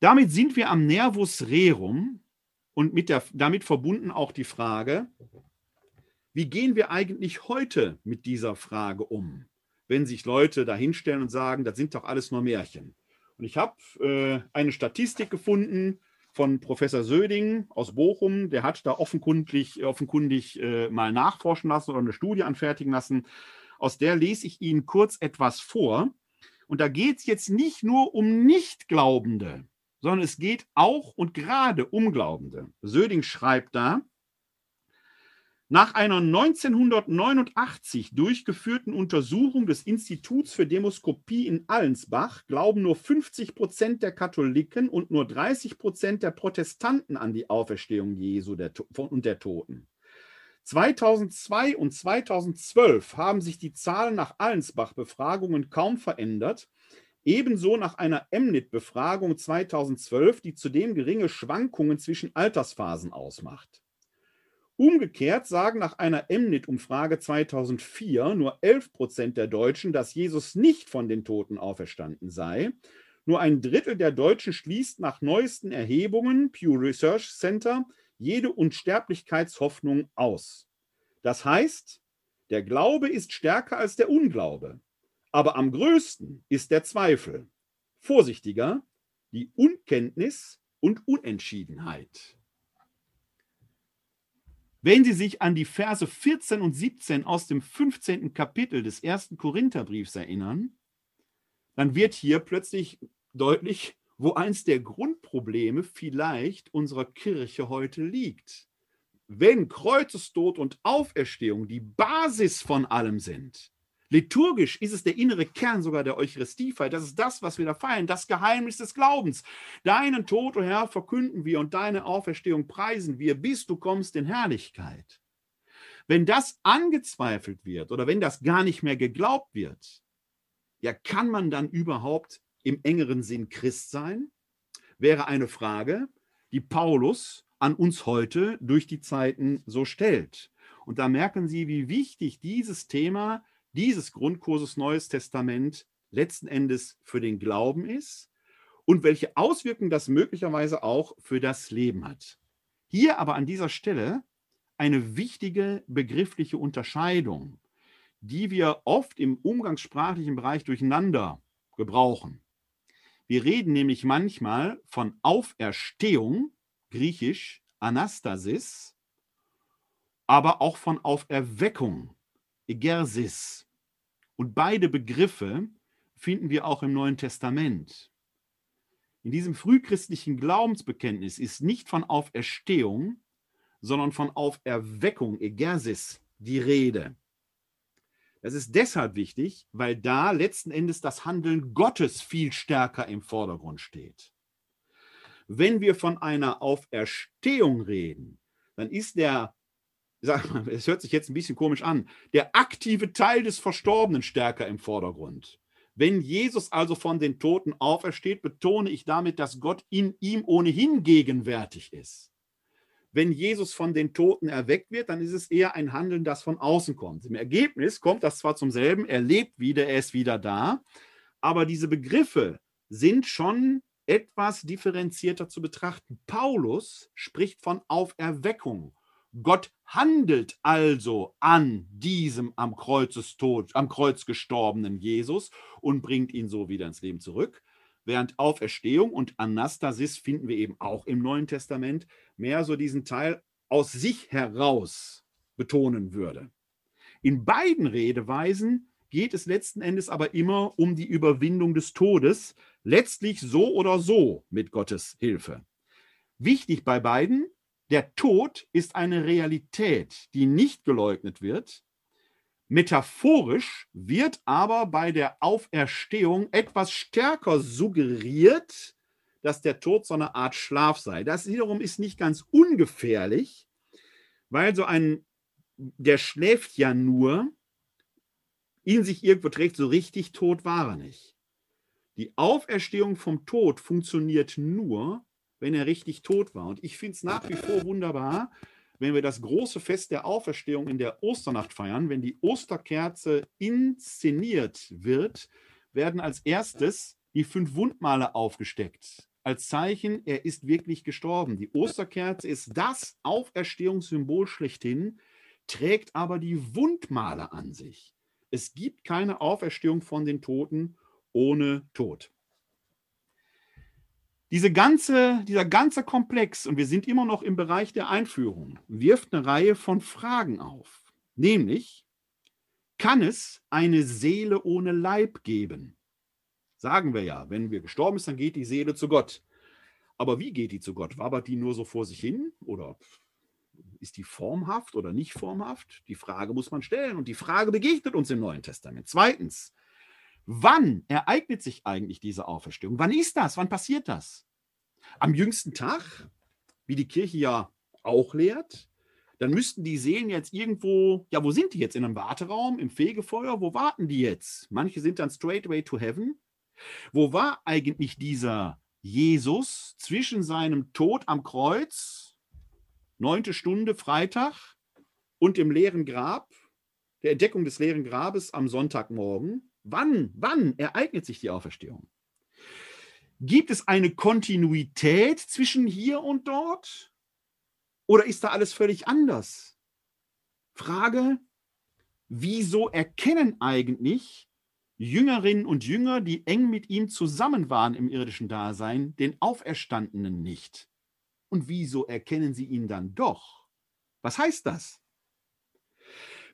Damit sind wir am Nervus rerum und mit der, damit verbunden auch die Frage, wie gehen wir eigentlich heute mit dieser Frage um, wenn sich Leute dahinstellen und sagen, das sind doch alles nur Märchen. Und ich habe äh, eine Statistik gefunden, von Professor Söding aus Bochum. Der hat da offenkundig, offenkundig äh, mal nachforschen lassen oder eine Studie anfertigen lassen. Aus der lese ich Ihnen kurz etwas vor. Und da geht es jetzt nicht nur um Nichtglaubende, sondern es geht auch und gerade um Glaubende. Söding schreibt da, nach einer 1989 durchgeführten Untersuchung des Instituts für Demoskopie in Allensbach glauben nur 50 Prozent der Katholiken und nur 30 Prozent der Protestanten an die Auferstehung Jesu und der Toten. 2002 und 2012 haben sich die Zahlen nach Allensbach-Befragungen kaum verändert. Ebenso nach einer Emnit-Befragung 2012, die zudem geringe Schwankungen zwischen Altersphasen ausmacht. Umgekehrt sagen nach einer Emnit-Umfrage 2004 nur 11 Prozent der Deutschen, dass Jesus nicht von den Toten auferstanden sei. Nur ein Drittel der Deutschen schließt nach neuesten Erhebungen, Pew Research Center, jede Unsterblichkeitshoffnung aus. Das heißt, der Glaube ist stärker als der Unglaube, aber am größten ist der Zweifel. Vorsichtiger, die Unkenntnis und Unentschiedenheit. Wenn Sie sich an die Verse 14 und 17 aus dem 15. Kapitel des ersten Korintherbriefs erinnern, dann wird hier plötzlich deutlich, wo eins der Grundprobleme vielleicht unserer Kirche heute liegt. Wenn Kreuzestod und Auferstehung die Basis von allem sind, Liturgisch ist es der innere Kern sogar der Eucharistiefeier. Das ist das, was wir da feiern, das Geheimnis des Glaubens. Deinen Tod, o oh Herr, verkünden wir und deine Auferstehung preisen wir, bis du kommst in Herrlichkeit. Wenn das angezweifelt wird oder wenn das gar nicht mehr geglaubt wird, ja, kann man dann überhaupt im engeren Sinn Christ sein? Wäre eine Frage, die Paulus an uns heute durch die Zeiten so stellt. Und da merken Sie, wie wichtig dieses Thema dieses Grundkurses Neues Testament letzten Endes für den Glauben ist und welche Auswirkungen das möglicherweise auch für das Leben hat. Hier aber an dieser Stelle eine wichtige begriffliche Unterscheidung, die wir oft im umgangssprachlichen Bereich durcheinander gebrauchen. Wir reden nämlich manchmal von Auferstehung, griechisch Anastasis, aber auch von Auferweckung, Egersis. Und beide Begriffe finden wir auch im Neuen Testament. In diesem frühchristlichen Glaubensbekenntnis ist nicht von Auferstehung, sondern von Auferweckung, Egersis, die Rede. Das ist deshalb wichtig, weil da letzten Endes das Handeln Gottes viel stärker im Vordergrund steht. Wenn wir von einer Auferstehung reden, dann ist der sag mal, es hört sich jetzt ein bisschen komisch an, der aktive Teil des Verstorbenen stärker im Vordergrund. Wenn Jesus also von den Toten aufersteht, betone ich damit, dass Gott in ihm ohnehin gegenwärtig ist. Wenn Jesus von den Toten erweckt wird, dann ist es eher ein Handeln, das von außen kommt. Im Ergebnis kommt das zwar zum selben, er lebt wieder, er ist wieder da, aber diese Begriffe sind schon etwas differenzierter zu betrachten. Paulus spricht von Auferweckung Gott handelt also an diesem am Kreuzestod, am Kreuz gestorbenen Jesus und bringt ihn so wieder ins Leben zurück. Während Auferstehung und Anastasis finden wir eben auch im Neuen Testament mehr so diesen Teil aus sich heraus betonen würde. In beiden Redeweisen geht es letzten Endes aber immer um die Überwindung des Todes, letztlich so oder so mit Gottes Hilfe. Wichtig bei beiden, der Tod ist eine Realität, die nicht geleugnet wird. Metaphorisch wird aber bei der Auferstehung etwas stärker suggeriert, dass der Tod so eine Art Schlaf sei. Das wiederum ist nicht ganz ungefährlich, weil so ein, der schläft ja nur, in sich irgendwo trägt, so richtig tot war er nicht. Die Auferstehung vom Tod funktioniert nur, wenn er richtig tot war. Und ich finde es nach wie vor wunderbar, wenn wir das große Fest der Auferstehung in der Osternacht feiern, wenn die Osterkerze inszeniert wird, werden als erstes die fünf Wundmale aufgesteckt. Als Zeichen, er ist wirklich gestorben. Die Osterkerze ist das Auferstehungssymbol schlechthin, trägt aber die Wundmale an sich. Es gibt keine Auferstehung von den Toten ohne Tod. Diese ganze, dieser ganze Komplex, und wir sind immer noch im Bereich der Einführung, wirft eine Reihe von Fragen auf. Nämlich, kann es eine Seele ohne Leib geben? Sagen wir ja, wenn wir gestorben sind, dann geht die Seele zu Gott. Aber wie geht die zu Gott? Wabert die nur so vor sich hin? Oder ist die formhaft oder nicht formhaft? Die Frage muss man stellen und die Frage begegnet uns im Neuen Testament. Zweitens, Wann ereignet sich eigentlich diese Auferstehung? Wann ist das? Wann passiert das? Am jüngsten Tag, wie die Kirche ja auch lehrt, dann müssten die Seelen jetzt irgendwo, ja, wo sind die jetzt? In einem Warteraum, im Fegefeuer? Wo warten die jetzt? Manche sind dann straightway to heaven. Wo war eigentlich dieser Jesus zwischen seinem Tod am Kreuz neunte Stunde Freitag und dem leeren Grab, der Entdeckung des leeren Grabes am Sonntagmorgen. Wann, wann ereignet sich die Auferstehung? Gibt es eine Kontinuität zwischen hier und dort? Oder ist da alles völlig anders? Frage, wieso erkennen eigentlich Jüngerinnen und Jünger, die eng mit ihm zusammen waren im irdischen Dasein, den Auferstandenen nicht? Und wieso erkennen sie ihn dann doch? Was heißt das?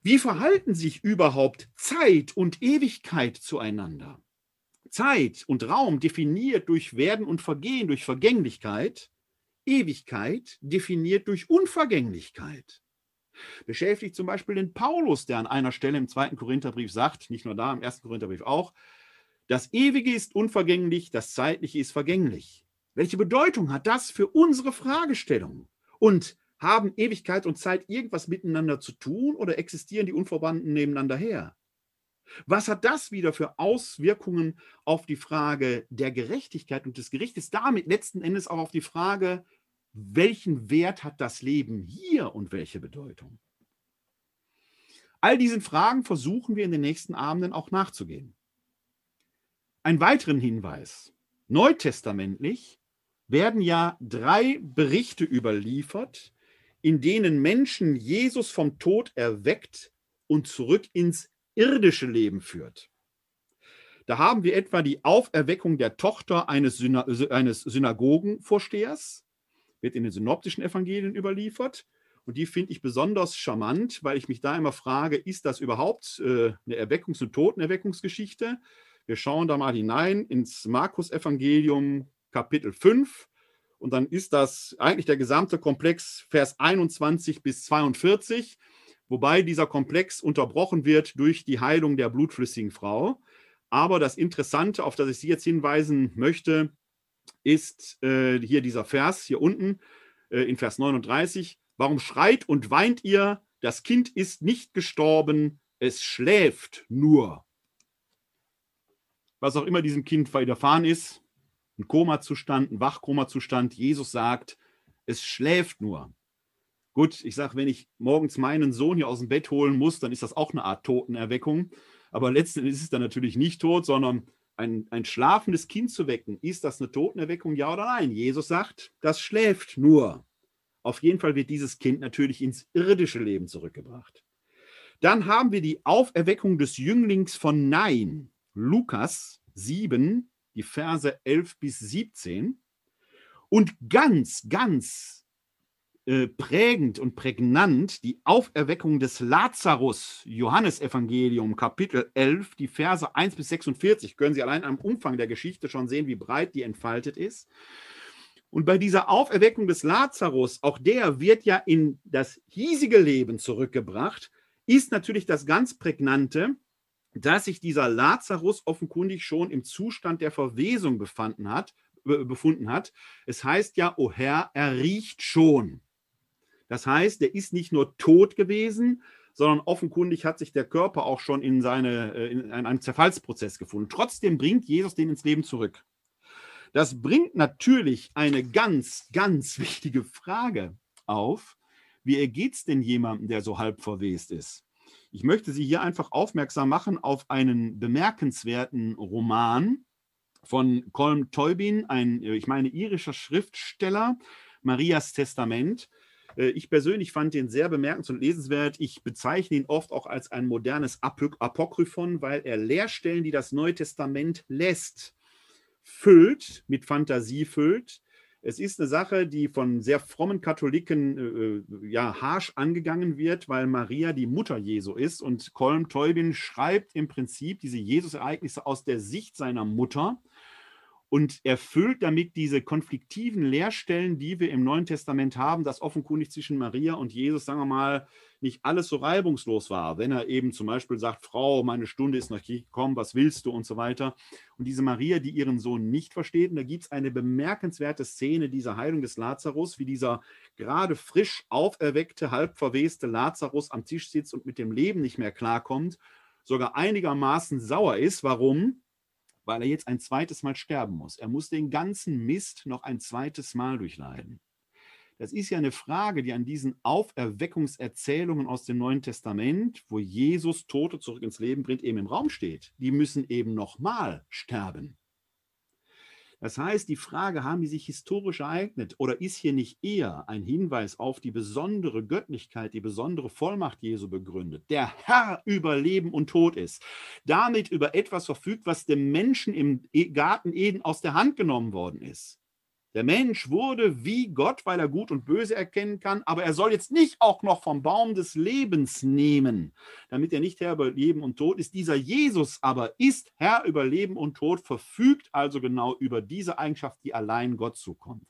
Wie verhalten sich überhaupt Zeit und Ewigkeit zueinander? Zeit und Raum definiert durch Werden und Vergehen, durch Vergänglichkeit, Ewigkeit definiert durch Unvergänglichkeit beschäftigt zum Beispiel den Paulus, der an einer Stelle im zweiten Korintherbrief sagt, nicht nur da, im ersten Korintherbrief auch, das Ewige ist unvergänglich, das Zeitliche ist vergänglich. Welche Bedeutung hat das für unsere Fragestellung? Und haben Ewigkeit und Zeit irgendwas miteinander zu tun oder existieren die unverbanden nebeneinander her? Was hat das wieder für Auswirkungen auf die Frage der Gerechtigkeit und des Gerichtes, damit letzten Endes auch auf die Frage welchen Wert hat das Leben hier und welche Bedeutung? All diesen Fragen versuchen wir in den nächsten Abenden auch nachzugehen. Ein weiteren Hinweis. Neutestamentlich werden ja drei Berichte überliefert, in denen Menschen Jesus vom Tod erweckt und zurück ins irdische Leben führt. Da haben wir etwa die Auferweckung der Tochter eines, Syna eines Synagogenvorstehers, wird in den synoptischen Evangelien überliefert. Und die finde ich besonders charmant, weil ich mich da immer frage, ist das überhaupt äh, eine Erweckungs- und Totenerweckungsgeschichte? Wir schauen da mal hinein ins Markus-Evangelium, Kapitel 5. Und dann ist das eigentlich der gesamte Komplex, Vers 21 bis 42, wobei dieser Komplex unterbrochen wird durch die Heilung der blutflüssigen Frau. Aber das Interessante, auf das ich Sie jetzt hinweisen möchte, ist äh, hier dieser Vers hier unten äh, in Vers 39. Warum schreit und weint ihr? Das Kind ist nicht gestorben, es schläft nur. Was auch immer diesem Kind widerfahren ist, ein Komazustand, ein Wachkomazustand, Jesus sagt, es schläft nur. Gut, ich sage, wenn ich morgens meinen Sohn hier aus dem Bett holen muss, dann ist das auch eine Art Totenerweckung. Aber letztendlich ist es dann natürlich nicht tot, sondern ein, ein schlafendes Kind zu wecken, ist das eine Totenerweckung, ja oder nein? Jesus sagt, das schläft nur. Auf jeden Fall wird dieses Kind natürlich ins irdische Leben zurückgebracht. Dann haben wir die Auferweckung des Jünglings von Nein, Lukas 7, die Verse 11 bis 17. Und ganz, ganz äh, prägend und prägnant die Auferweckung des Lazarus, Johannesevangelium, Kapitel 11, die Verse 1 bis 46. Können Sie allein am Umfang der Geschichte schon sehen, wie breit die entfaltet ist. Und bei dieser Auferweckung des Lazarus, auch der wird ja in das hiesige Leben zurückgebracht, ist natürlich das ganz Prägnante, dass sich dieser Lazarus offenkundig schon im Zustand der Verwesung befanden hat, befunden hat. Es heißt ja, o Herr, er riecht schon. Das heißt, der ist nicht nur tot gewesen, sondern offenkundig hat sich der Körper auch schon in, seine, äh, in einem Zerfallsprozess gefunden. Trotzdem bringt Jesus den ins Leben zurück. Das bringt natürlich eine ganz, ganz wichtige Frage auf. Wie ergeht es denn jemandem, der so halb verwest ist? Ich möchte Sie hier einfach aufmerksam machen auf einen bemerkenswerten Roman von Colm Teubin, ein, äh, ich meine, irischer Schriftsteller, Marias Testament. Äh, ich persönlich fand den sehr bemerkenswert und lesenswert. Ich bezeichne ihn oft auch als ein modernes Apokryphon, weil er Lehrstellen, die das Neue Testament lässt, füllt, mit Fantasie füllt. Es ist eine Sache, die von sehr frommen Katholiken äh, äh ja harsch angegangen wird, weil Maria die Mutter Jesu ist. Und Colm Teubin schreibt im Prinzip diese Jesus-Ereignisse aus der Sicht seiner Mutter und erfüllt damit diese konfliktiven Leerstellen, die wir im Neuen Testament haben, dass offenkundig zwischen Maria und Jesus, sagen wir mal, nicht alles so reibungslos war. Wenn er eben zum Beispiel sagt, Frau, meine Stunde ist noch gekommen, was willst du und so weiter. Und diese Maria, die ihren Sohn nicht versteht, und da gibt es eine bemerkenswerte Szene dieser Heilung des Lazarus, wie dieser gerade frisch auferweckte, halb verweste Lazarus am Tisch sitzt und mit dem Leben nicht mehr klarkommt, sogar einigermaßen sauer ist. Warum? weil er jetzt ein zweites Mal sterben muss. Er muss den ganzen Mist noch ein zweites Mal durchleiden. Das ist ja eine Frage, die an diesen Auferweckungserzählungen aus dem Neuen Testament, wo Jesus Tote zurück ins Leben bringt, eben im Raum steht. Die müssen eben nochmal sterben. Das heißt, die Frage, haben die sich historisch ereignet oder ist hier nicht eher ein Hinweis auf die besondere Göttlichkeit, die besondere Vollmacht Jesu begründet, der Herr über Leben und Tod ist, damit über etwas verfügt, was dem Menschen im e-, Garten Eden aus der Hand genommen worden ist. Der Mensch wurde wie Gott, weil er gut und böse erkennen kann, aber er soll jetzt nicht auch noch vom Baum des Lebens nehmen, damit er nicht Herr über Leben und Tod ist. Dieser Jesus aber ist Herr über Leben und Tod, verfügt also genau über diese Eigenschaft, die allein Gott zukommt.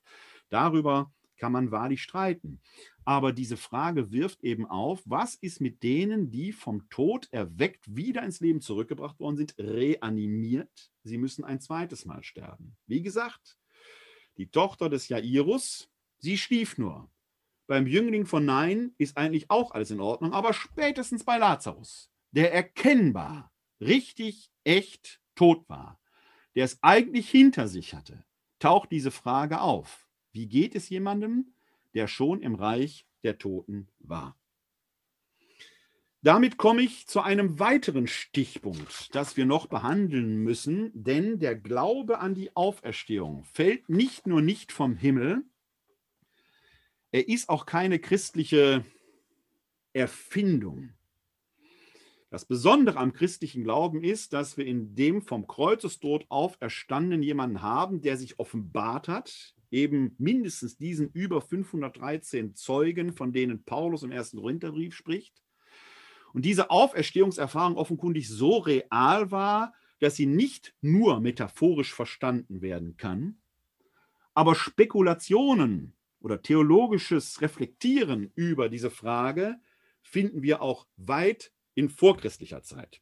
Darüber kann man wahrlich streiten. Aber diese Frage wirft eben auf, was ist mit denen, die vom Tod erweckt wieder ins Leben zurückgebracht worden sind, reanimiert? Sie müssen ein zweites Mal sterben. Wie gesagt, die Tochter des Jairus, sie schlief nur. Beim Jüngling von Nein ist eigentlich auch alles in Ordnung, aber spätestens bei Lazarus, der erkennbar, richtig, echt tot war, der es eigentlich hinter sich hatte, taucht diese Frage auf. Wie geht es jemandem, der schon im Reich der Toten war? Damit komme ich zu einem weiteren Stichpunkt, das wir noch behandeln müssen, denn der Glaube an die Auferstehung fällt nicht nur nicht vom Himmel, er ist auch keine christliche Erfindung. Das Besondere am christlichen Glauben ist, dass wir in dem vom Kreuzestod auferstandenen jemanden haben, der sich offenbart hat, eben mindestens diesen über 513 Zeugen, von denen Paulus im ersten Korintherbrief spricht und diese Auferstehungserfahrung offenkundig so real war, dass sie nicht nur metaphorisch verstanden werden kann, aber Spekulationen oder theologisches Reflektieren über diese Frage finden wir auch weit in vorchristlicher Zeit.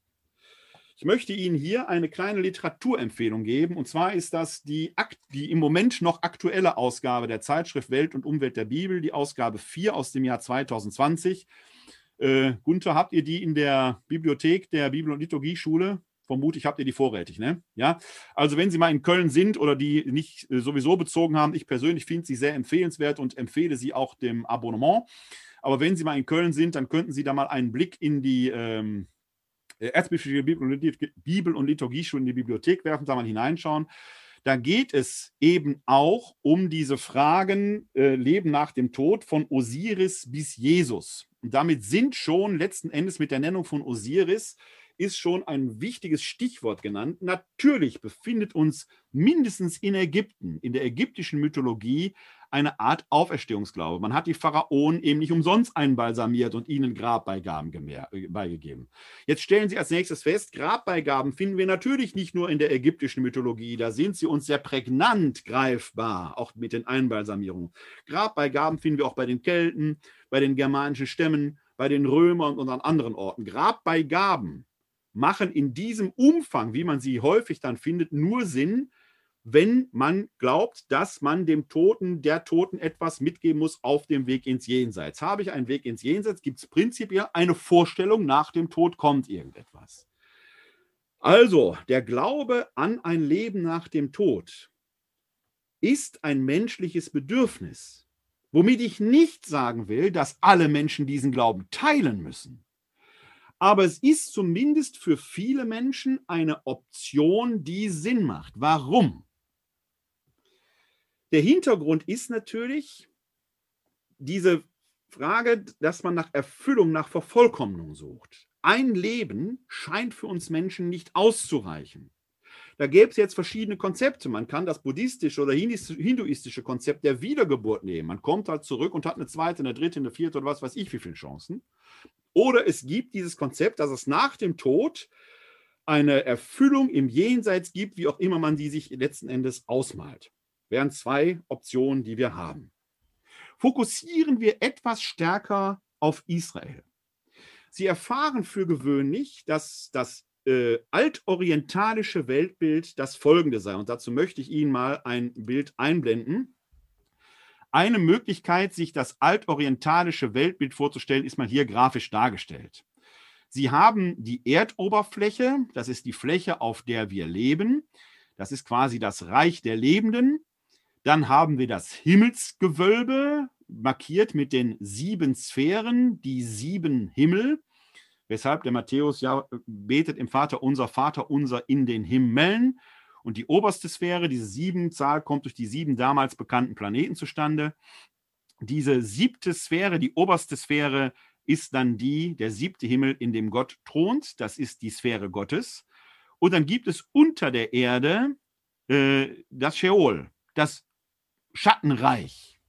Ich möchte Ihnen hier eine kleine Literaturempfehlung geben. Und zwar ist das die, die, im Moment noch aktuelle Ausgabe der Zeitschrift Welt und Umwelt der Bibel, die Ausgabe 4 aus dem Jahr 2020. Äh, Gunther, habt ihr die in der Bibliothek der Bibel- und Liturgieschule? Vermutlich habt ihr die vorrätig, ne? Ja. Also, wenn Sie mal in Köln sind oder die nicht äh, sowieso bezogen haben, ich persönlich finde sie sehr empfehlenswert und empfehle sie auch dem Abonnement. Aber wenn Sie mal in Köln sind, dann könnten Sie da mal einen Blick in die ähm, äh, Erzbischöfliche Bibel- und Liturgieschule in die Bibliothek werfen, da mal hineinschauen. Da geht es eben auch um diese Fragen äh, Leben nach dem Tod von Osiris bis Jesus. Und damit sind schon letzten Endes mit der Nennung von Osiris ist schon ein wichtiges Stichwort genannt. Natürlich befindet uns mindestens in Ägypten, in der ägyptischen Mythologie, eine Art Auferstehungsglaube. Man hat die Pharaonen eben nicht umsonst einbalsamiert und ihnen Grabbeigaben äh, beigegeben. Jetzt stellen Sie als nächstes fest, Grabbeigaben finden wir natürlich nicht nur in der ägyptischen Mythologie, da sind sie uns sehr prägnant greifbar, auch mit den Einbalsamierungen. Grabbeigaben finden wir auch bei den Kelten, bei den germanischen Stämmen, bei den Römern und an anderen Orten. Grabbeigaben machen in diesem Umfang, wie man sie häufig dann findet, nur Sinn, wenn man glaubt, dass man dem Toten, der Toten etwas mitgeben muss auf dem Weg ins Jenseits. Habe ich einen Weg ins Jenseits, gibt es prinzipiell eine Vorstellung, nach dem Tod kommt irgendetwas. Also, der Glaube an ein Leben nach dem Tod ist ein menschliches Bedürfnis, womit ich nicht sagen will, dass alle Menschen diesen Glauben teilen müssen. Aber es ist zumindest für viele Menschen eine Option, die Sinn macht. Warum? Der Hintergrund ist natürlich diese Frage, dass man nach Erfüllung, nach Vervollkommnung sucht. Ein Leben scheint für uns Menschen nicht auszureichen. Da gäbe es jetzt verschiedene Konzepte. Man kann das buddhistische oder hinduistische Konzept der Wiedergeburt nehmen. Man kommt halt zurück und hat eine zweite, eine dritte, eine vierte oder was weiß ich, wie viele Chancen. Oder es gibt dieses Konzept, dass es nach dem Tod eine Erfüllung im Jenseits gibt, wie auch immer man sie sich letzten Endes ausmalt wären zwei Optionen, die wir haben. Fokussieren wir etwas stärker auf Israel. Sie erfahren für gewöhnlich, dass das äh, altorientalische Weltbild das folgende sei. Und dazu möchte ich Ihnen mal ein Bild einblenden. Eine Möglichkeit, sich das altorientalische Weltbild vorzustellen, ist mal hier grafisch dargestellt. Sie haben die Erdoberfläche, das ist die Fläche, auf der wir leben. Das ist quasi das Reich der Lebenden. Dann haben wir das Himmelsgewölbe, markiert mit den sieben Sphären, die sieben Himmel, weshalb der Matthäus ja betet im Vater unser, Vater unser in den Himmeln. Und die oberste Sphäre, diese sieben Zahl, kommt durch die sieben damals bekannten Planeten zustande. Diese siebte Sphäre, die oberste Sphäre, ist dann die, der siebte Himmel, in dem Gott thront. Das ist die Sphäre Gottes. Und dann gibt es unter der Erde äh, das Sheol, das Schattenreich.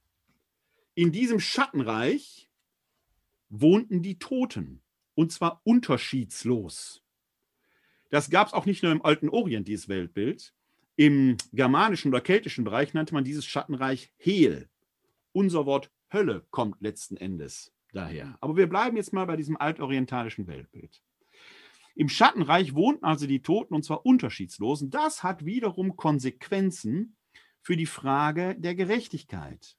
In diesem Schattenreich wohnten die Toten, und zwar unterschiedslos. Das gab es auch nicht nur im alten Orient, dieses Weltbild. Im germanischen oder keltischen Bereich nannte man dieses Schattenreich Hel. Unser Wort Hölle kommt letzten Endes daher. Aber wir bleiben jetzt mal bei diesem altorientalischen Weltbild. Im Schattenreich wohnten also die Toten und zwar unterschiedslos. Und das hat wiederum Konsequenzen für die Frage der Gerechtigkeit.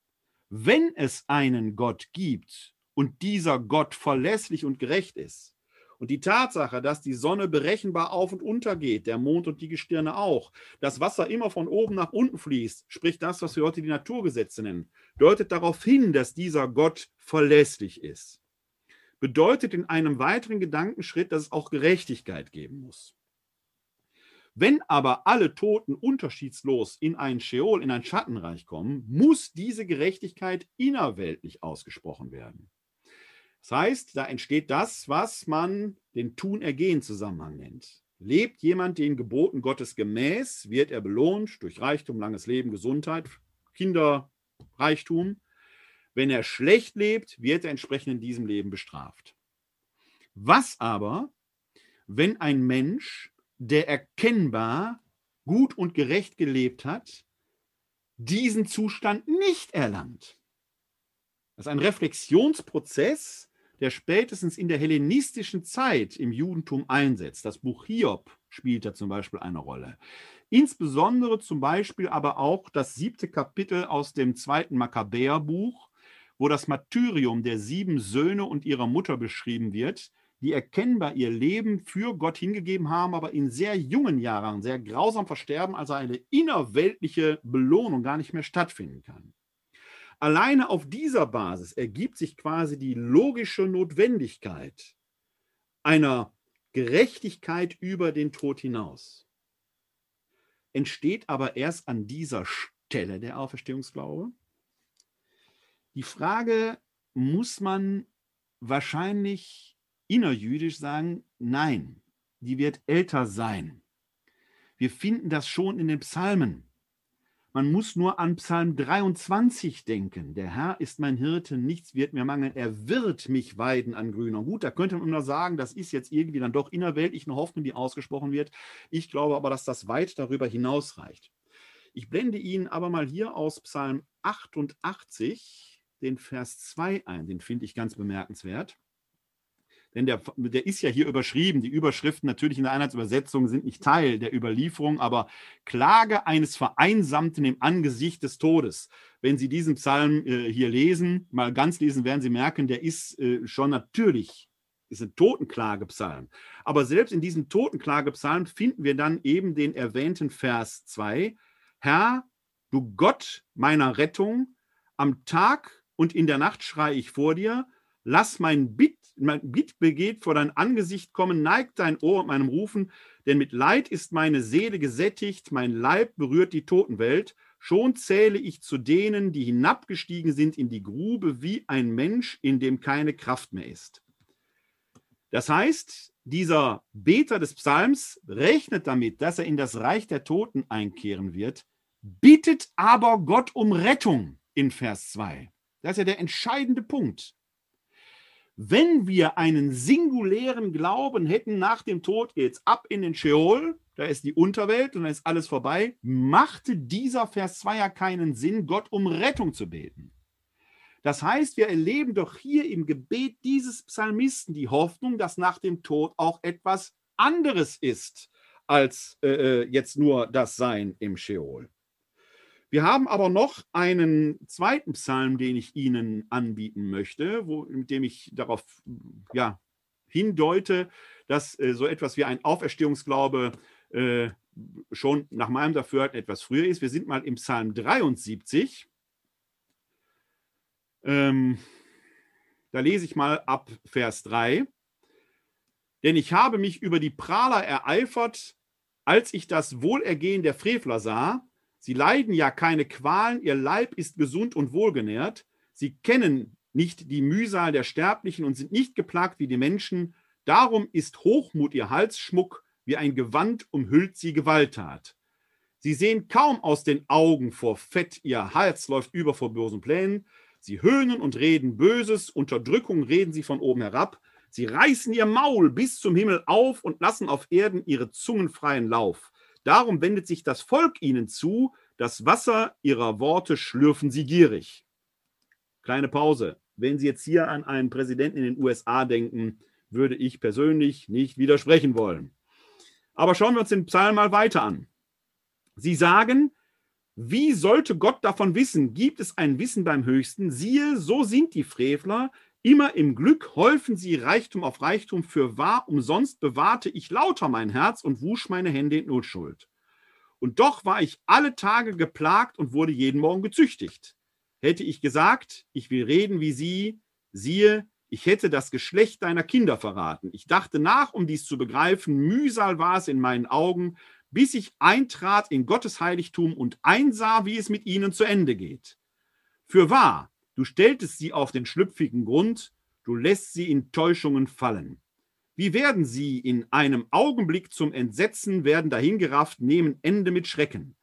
Wenn es einen Gott gibt und dieser Gott verlässlich und gerecht ist, und die Tatsache, dass die Sonne berechenbar auf und unter geht, der Mond und die Gestirne auch, das Wasser immer von oben nach unten fließt, sprich das, was wir heute die Naturgesetze nennen, deutet darauf hin, dass dieser Gott verlässlich ist. Bedeutet in einem weiteren Gedankenschritt, dass es auch Gerechtigkeit geben muss. Wenn aber alle Toten unterschiedslos in ein Scheol, in ein Schattenreich kommen, muss diese Gerechtigkeit innerweltlich ausgesprochen werden. Das heißt, da entsteht das, was man den Tun-Ergehen-Zusammenhang nennt. Lebt jemand den Geboten Gottes gemäß, wird er belohnt durch Reichtum, langes Leben, Gesundheit, Kinderreichtum. Wenn er schlecht lebt, wird er entsprechend in diesem Leben bestraft. Was aber, wenn ein Mensch, der erkennbar gut und gerecht gelebt hat, diesen Zustand nicht erlangt? Das ist ein Reflexionsprozess, der spätestens in der hellenistischen Zeit im Judentum einsetzt. Das Buch Hiob spielt da zum Beispiel eine Rolle. Insbesondere zum Beispiel aber auch das siebte Kapitel aus dem zweiten Makkabäerbuch, wo das Martyrium der sieben Söhne und ihrer Mutter beschrieben wird, die erkennbar ihr Leben für Gott hingegeben haben, aber in sehr jungen Jahren sehr grausam versterben, also eine innerweltliche Belohnung gar nicht mehr stattfinden kann. Alleine auf dieser Basis ergibt sich quasi die logische Notwendigkeit einer Gerechtigkeit über den Tod hinaus. Entsteht aber erst an dieser Stelle der Auferstehungsglaube. Die Frage, muss man wahrscheinlich innerjüdisch sagen, nein, die wird älter sein. Wir finden das schon in den Psalmen. Man muss nur an Psalm 23 denken. Der Herr ist mein Hirte, nichts wird mir mangeln. Er wird mich weiden an grüner. Gut, da könnte man nur sagen, das ist jetzt irgendwie dann doch innerweltlich eine Hoffnung, die ausgesprochen wird. Ich glaube aber, dass das weit darüber hinausreicht. Ich blende Ihnen aber mal hier aus Psalm 88 den Vers 2 ein. Den finde ich ganz bemerkenswert denn der, der ist ja hier überschrieben. Die Überschriften natürlich in der Einheitsübersetzung sind nicht Teil der Überlieferung, aber Klage eines Vereinsamten im Angesicht des Todes. Wenn Sie diesen Psalm äh, hier lesen, mal ganz lesen, werden Sie merken, der ist äh, schon natürlich, ist ein Totenklagepsalm. Aber selbst in diesem Totenklagepsalm finden wir dann eben den erwähnten Vers 2. Herr, du Gott meiner Rettung, am Tag und in der Nacht schreie ich vor dir, lass mein Bitt mein Bittbegeht vor dein Angesicht kommen, neigt dein Ohr meinem Rufen, denn mit Leid ist meine Seele gesättigt, mein Leib berührt die Totenwelt. Schon zähle ich zu denen, die hinabgestiegen sind in die Grube, wie ein Mensch, in dem keine Kraft mehr ist. Das heißt, dieser Beter des Psalms rechnet damit, dass er in das Reich der Toten einkehren wird, bittet aber Gott um Rettung in Vers 2. Das ist ja der entscheidende Punkt. Wenn wir einen singulären Glauben hätten, nach dem Tod geht's ab in den Sheol, da ist die Unterwelt und dann ist alles vorbei, machte dieser Vers 2 ja keinen Sinn, Gott um Rettung zu beten. Das heißt, wir erleben doch hier im Gebet dieses Psalmisten die Hoffnung, dass nach dem Tod auch etwas anderes ist als äh, äh jetzt nur das Sein im Sheol. Wir haben aber noch einen zweiten Psalm, den ich Ihnen anbieten möchte, wo, mit dem ich darauf ja, hindeute, dass äh, so etwas wie ein Auferstehungsglaube äh, schon nach meinem Dafürhalten etwas früher ist. Wir sind mal im Psalm 73. Ähm, da lese ich mal ab Vers 3. Denn ich habe mich über die Prahler ereifert, als ich das Wohlergehen der Frevler sah. Sie leiden ja keine Qualen, ihr Leib ist gesund und wohlgenährt. Sie kennen nicht die Mühsal der Sterblichen und sind nicht geplagt wie die Menschen. Darum ist Hochmut ihr Halsschmuck, wie ein Gewand umhüllt sie Gewalttat. Sie sehen kaum aus den Augen vor Fett, ihr Hals läuft über vor bösen Plänen. Sie höhnen und reden Böses, Unterdrückung reden sie von oben herab. Sie reißen ihr Maul bis zum Himmel auf und lassen auf Erden ihre Zungen freien Lauf. Darum wendet sich das Volk ihnen zu, das Wasser ihrer Worte schlürfen sie gierig. Kleine Pause. Wenn Sie jetzt hier an einen Präsidenten in den USA denken, würde ich persönlich nicht widersprechen wollen. Aber schauen wir uns den Psalm mal weiter an. Sie sagen, wie sollte Gott davon wissen? Gibt es ein Wissen beim Höchsten? Siehe, so sind die Frevler. Immer im Glück häufen sie Reichtum auf Reichtum. Für wahr, umsonst bewahrte ich lauter mein Herz und wusch meine Hände in Notschuld. Und doch war ich alle Tage geplagt und wurde jeden Morgen gezüchtigt. Hätte ich gesagt, ich will reden wie sie, siehe, ich hätte das Geschlecht deiner Kinder verraten. Ich dachte nach, um dies zu begreifen, Mühsal war es in meinen Augen, bis ich eintrat in Gottes Heiligtum und einsah, wie es mit ihnen zu Ende geht. Für wahr, du stelltest sie auf den schlüpfigen Grund, du lässt sie in Täuschungen fallen. Wie werden sie in einem Augenblick zum Entsetzen, werden dahingerafft, nehmen Ende mit Schrecken.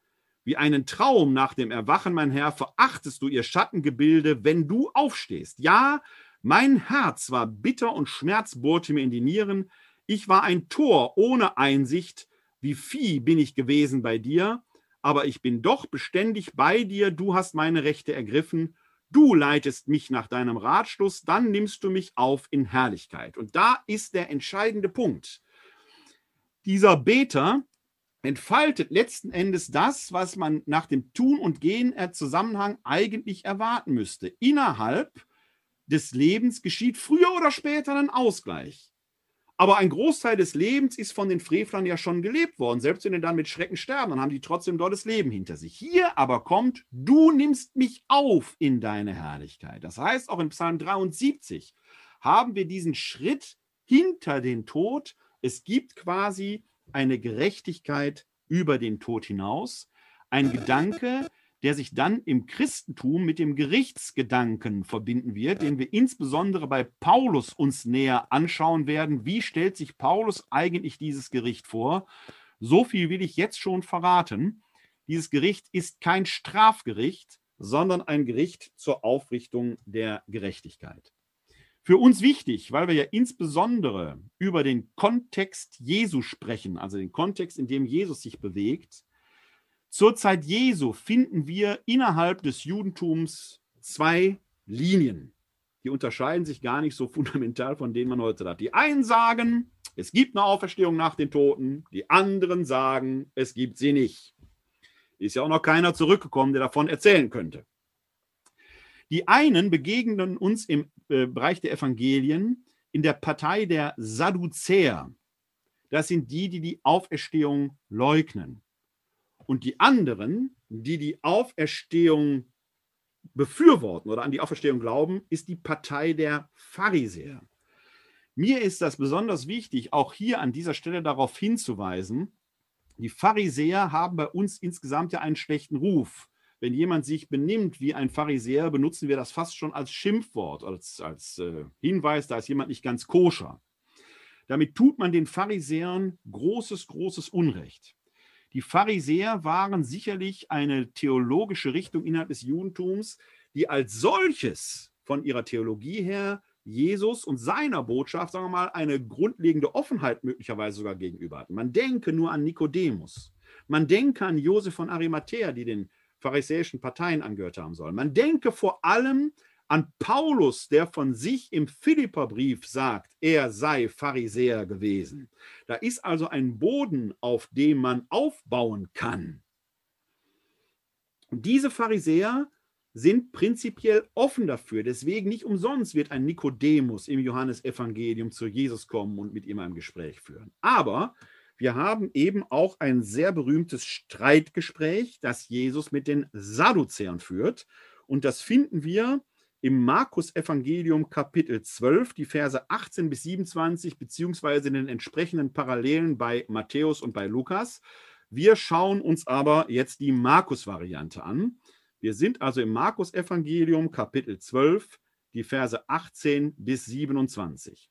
Wie einen Traum nach dem Erwachen, mein Herr, verachtest du ihr Schattengebilde, wenn du aufstehst. Ja, mein Herz war bitter und Schmerz bohrte mir in die Nieren. Ich war ein Tor ohne Einsicht, wie Vieh bin ich gewesen bei dir, aber ich bin doch beständig bei dir, du hast meine Rechte ergriffen, du leitest mich nach deinem Ratschluss, dann nimmst du mich auf in Herrlichkeit. Und da ist der entscheidende Punkt. Dieser Beter entfaltet letzten Endes das, was man nach dem Tun und Gehen Zusammenhang eigentlich erwarten müsste. Innerhalb des Lebens geschieht früher oder später ein Ausgleich. Aber ein Großteil des Lebens ist von den Frevlern ja schon gelebt worden. Selbst wenn sie dann mit Schrecken sterben, dann haben die trotzdem dort das Leben hinter sich. Hier aber kommt, du nimmst mich auf in deine Herrlichkeit. Das heißt, auch in Psalm 73 haben wir diesen Schritt hinter den Tod. Es gibt quasi eine Gerechtigkeit über den Tod hinaus. Ein Gedanke, der sich dann im Christentum mit dem Gerichtsgedanken verbinden wird, den wir insbesondere bei Paulus uns näher anschauen werden. Wie stellt sich Paulus eigentlich dieses Gericht vor? So viel will ich jetzt schon verraten. Dieses Gericht ist kein Strafgericht, sondern ein Gericht zur Aufrichtung der Gerechtigkeit. Für uns wichtig, weil wir ja insbesondere über den Kontext Jesu sprechen, also den Kontext, in dem Jesus sich bewegt, zur Zeit Jesu finden wir innerhalb des Judentums zwei Linien. Die unterscheiden sich gar nicht so fundamental von denen man heute hat. Die einen sagen, es gibt eine Auferstehung nach den Toten, die anderen sagen, es gibt sie nicht. Ist ja auch noch keiner zurückgekommen, der davon erzählen könnte. Die einen begegnen uns im äh, Bereich der Evangelien in der Partei der Sadduzäer. Das sind die, die die Auferstehung leugnen. Und die anderen, die die Auferstehung befürworten oder an die Auferstehung glauben, ist die Partei der Pharisäer. Mir ist das besonders wichtig, auch hier an dieser Stelle darauf hinzuweisen, die Pharisäer haben bei uns insgesamt ja einen schlechten Ruf. Wenn jemand sich benimmt wie ein Pharisäer, benutzen wir das fast schon als Schimpfwort, als, als äh, Hinweis, da ist jemand nicht ganz koscher. Damit tut man den Pharisäern großes, großes Unrecht. Die Pharisäer waren sicherlich eine theologische Richtung innerhalb des Judentums, die als solches von ihrer Theologie her Jesus und seiner Botschaft, sagen wir mal, eine grundlegende Offenheit möglicherweise sogar gegenüber hatten. Man denke nur an Nikodemus. Man denke an Josef von Arimathea, die den pharisäischen Parteien angehört haben sollen. Man denke vor allem an Paulus, der von sich im Philipperbrief sagt, er sei Pharisäer gewesen. Da ist also ein Boden, auf dem man aufbauen kann. Und diese Pharisäer sind prinzipiell offen dafür. Deswegen nicht umsonst wird ein Nikodemus im Johannesevangelium zu Jesus kommen und mit ihm ein Gespräch führen. Aber wir haben eben auch ein sehr berühmtes Streitgespräch, das Jesus mit den Sadduzäern führt. Und das finden wir im Markus-Evangelium Kapitel 12, die Verse 18 bis 27, beziehungsweise in den entsprechenden Parallelen bei Matthäus und bei Lukas. Wir schauen uns aber jetzt die Markus-Variante an. Wir sind also im Markus-Evangelium Kapitel 12, die Verse 18 bis 27.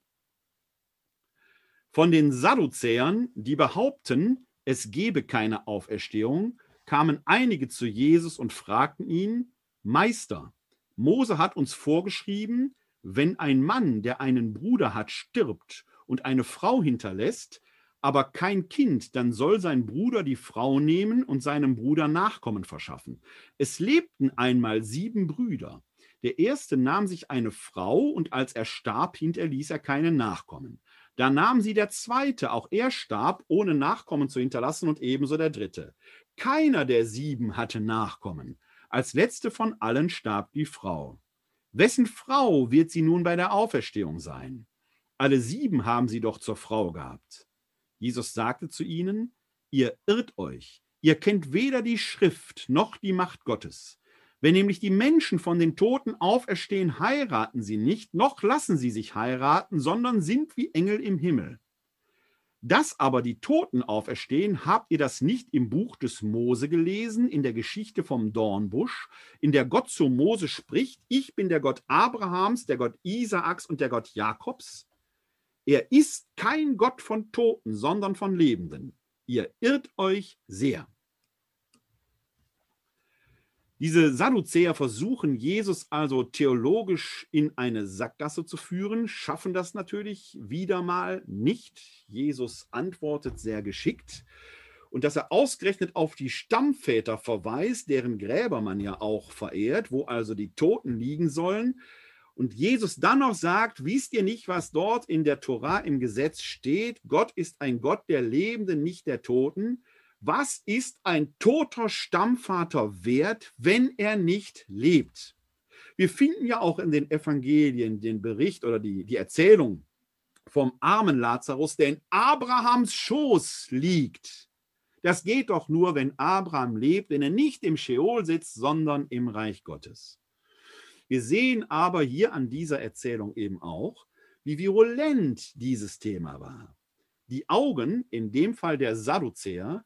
Von den Sadduzäern, die behaupten, es gebe keine Auferstehung, kamen einige zu Jesus und fragten ihn, Meister, Mose hat uns vorgeschrieben, wenn ein Mann, der einen Bruder hat, stirbt und eine Frau hinterlässt, aber kein Kind, dann soll sein Bruder die Frau nehmen und seinem Bruder Nachkommen verschaffen. Es lebten einmal sieben Brüder. Der erste nahm sich eine Frau und als er starb, hinterließ er keine Nachkommen. Da nahm sie der zweite, auch er starb, ohne Nachkommen zu hinterlassen, und ebenso der dritte. Keiner der sieben hatte Nachkommen. Als letzte von allen starb die Frau. Wessen Frau wird sie nun bei der Auferstehung sein? Alle sieben haben sie doch zur Frau gehabt. Jesus sagte zu ihnen, ihr irrt euch, ihr kennt weder die Schrift noch die Macht Gottes. Wenn nämlich die Menschen von den Toten auferstehen, heiraten sie nicht, noch lassen sie sich heiraten, sondern sind wie Engel im Himmel. Dass aber die Toten auferstehen, habt ihr das nicht im Buch des Mose gelesen, in der Geschichte vom Dornbusch, in der Gott zu Mose spricht, ich bin der Gott Abrahams, der Gott Isaaks und der Gott Jakobs? Er ist kein Gott von Toten, sondern von Lebenden. Ihr irrt euch sehr. Diese Sadduzäer versuchen Jesus also theologisch in eine Sackgasse zu führen, schaffen das natürlich wieder mal nicht. Jesus antwortet sehr geschickt. Und dass er ausgerechnet auf die Stammväter verweist, deren Gräber man ja auch verehrt, wo also die Toten liegen sollen. Und Jesus dann noch sagt, wisst ihr nicht, was dort in der Tora im Gesetz steht? Gott ist ein Gott der Lebenden, nicht der Toten. Was ist ein toter Stammvater wert, wenn er nicht lebt? Wir finden ja auch in den Evangelien den Bericht oder die, die Erzählung vom armen Lazarus, der in Abrahams Schoß liegt. Das geht doch nur, wenn Abraham lebt, wenn er nicht im Scheol sitzt, sondern im Reich Gottes. Wir sehen aber hier an dieser Erzählung eben auch, wie virulent dieses Thema war. Die Augen, in dem Fall der Sadduzäer,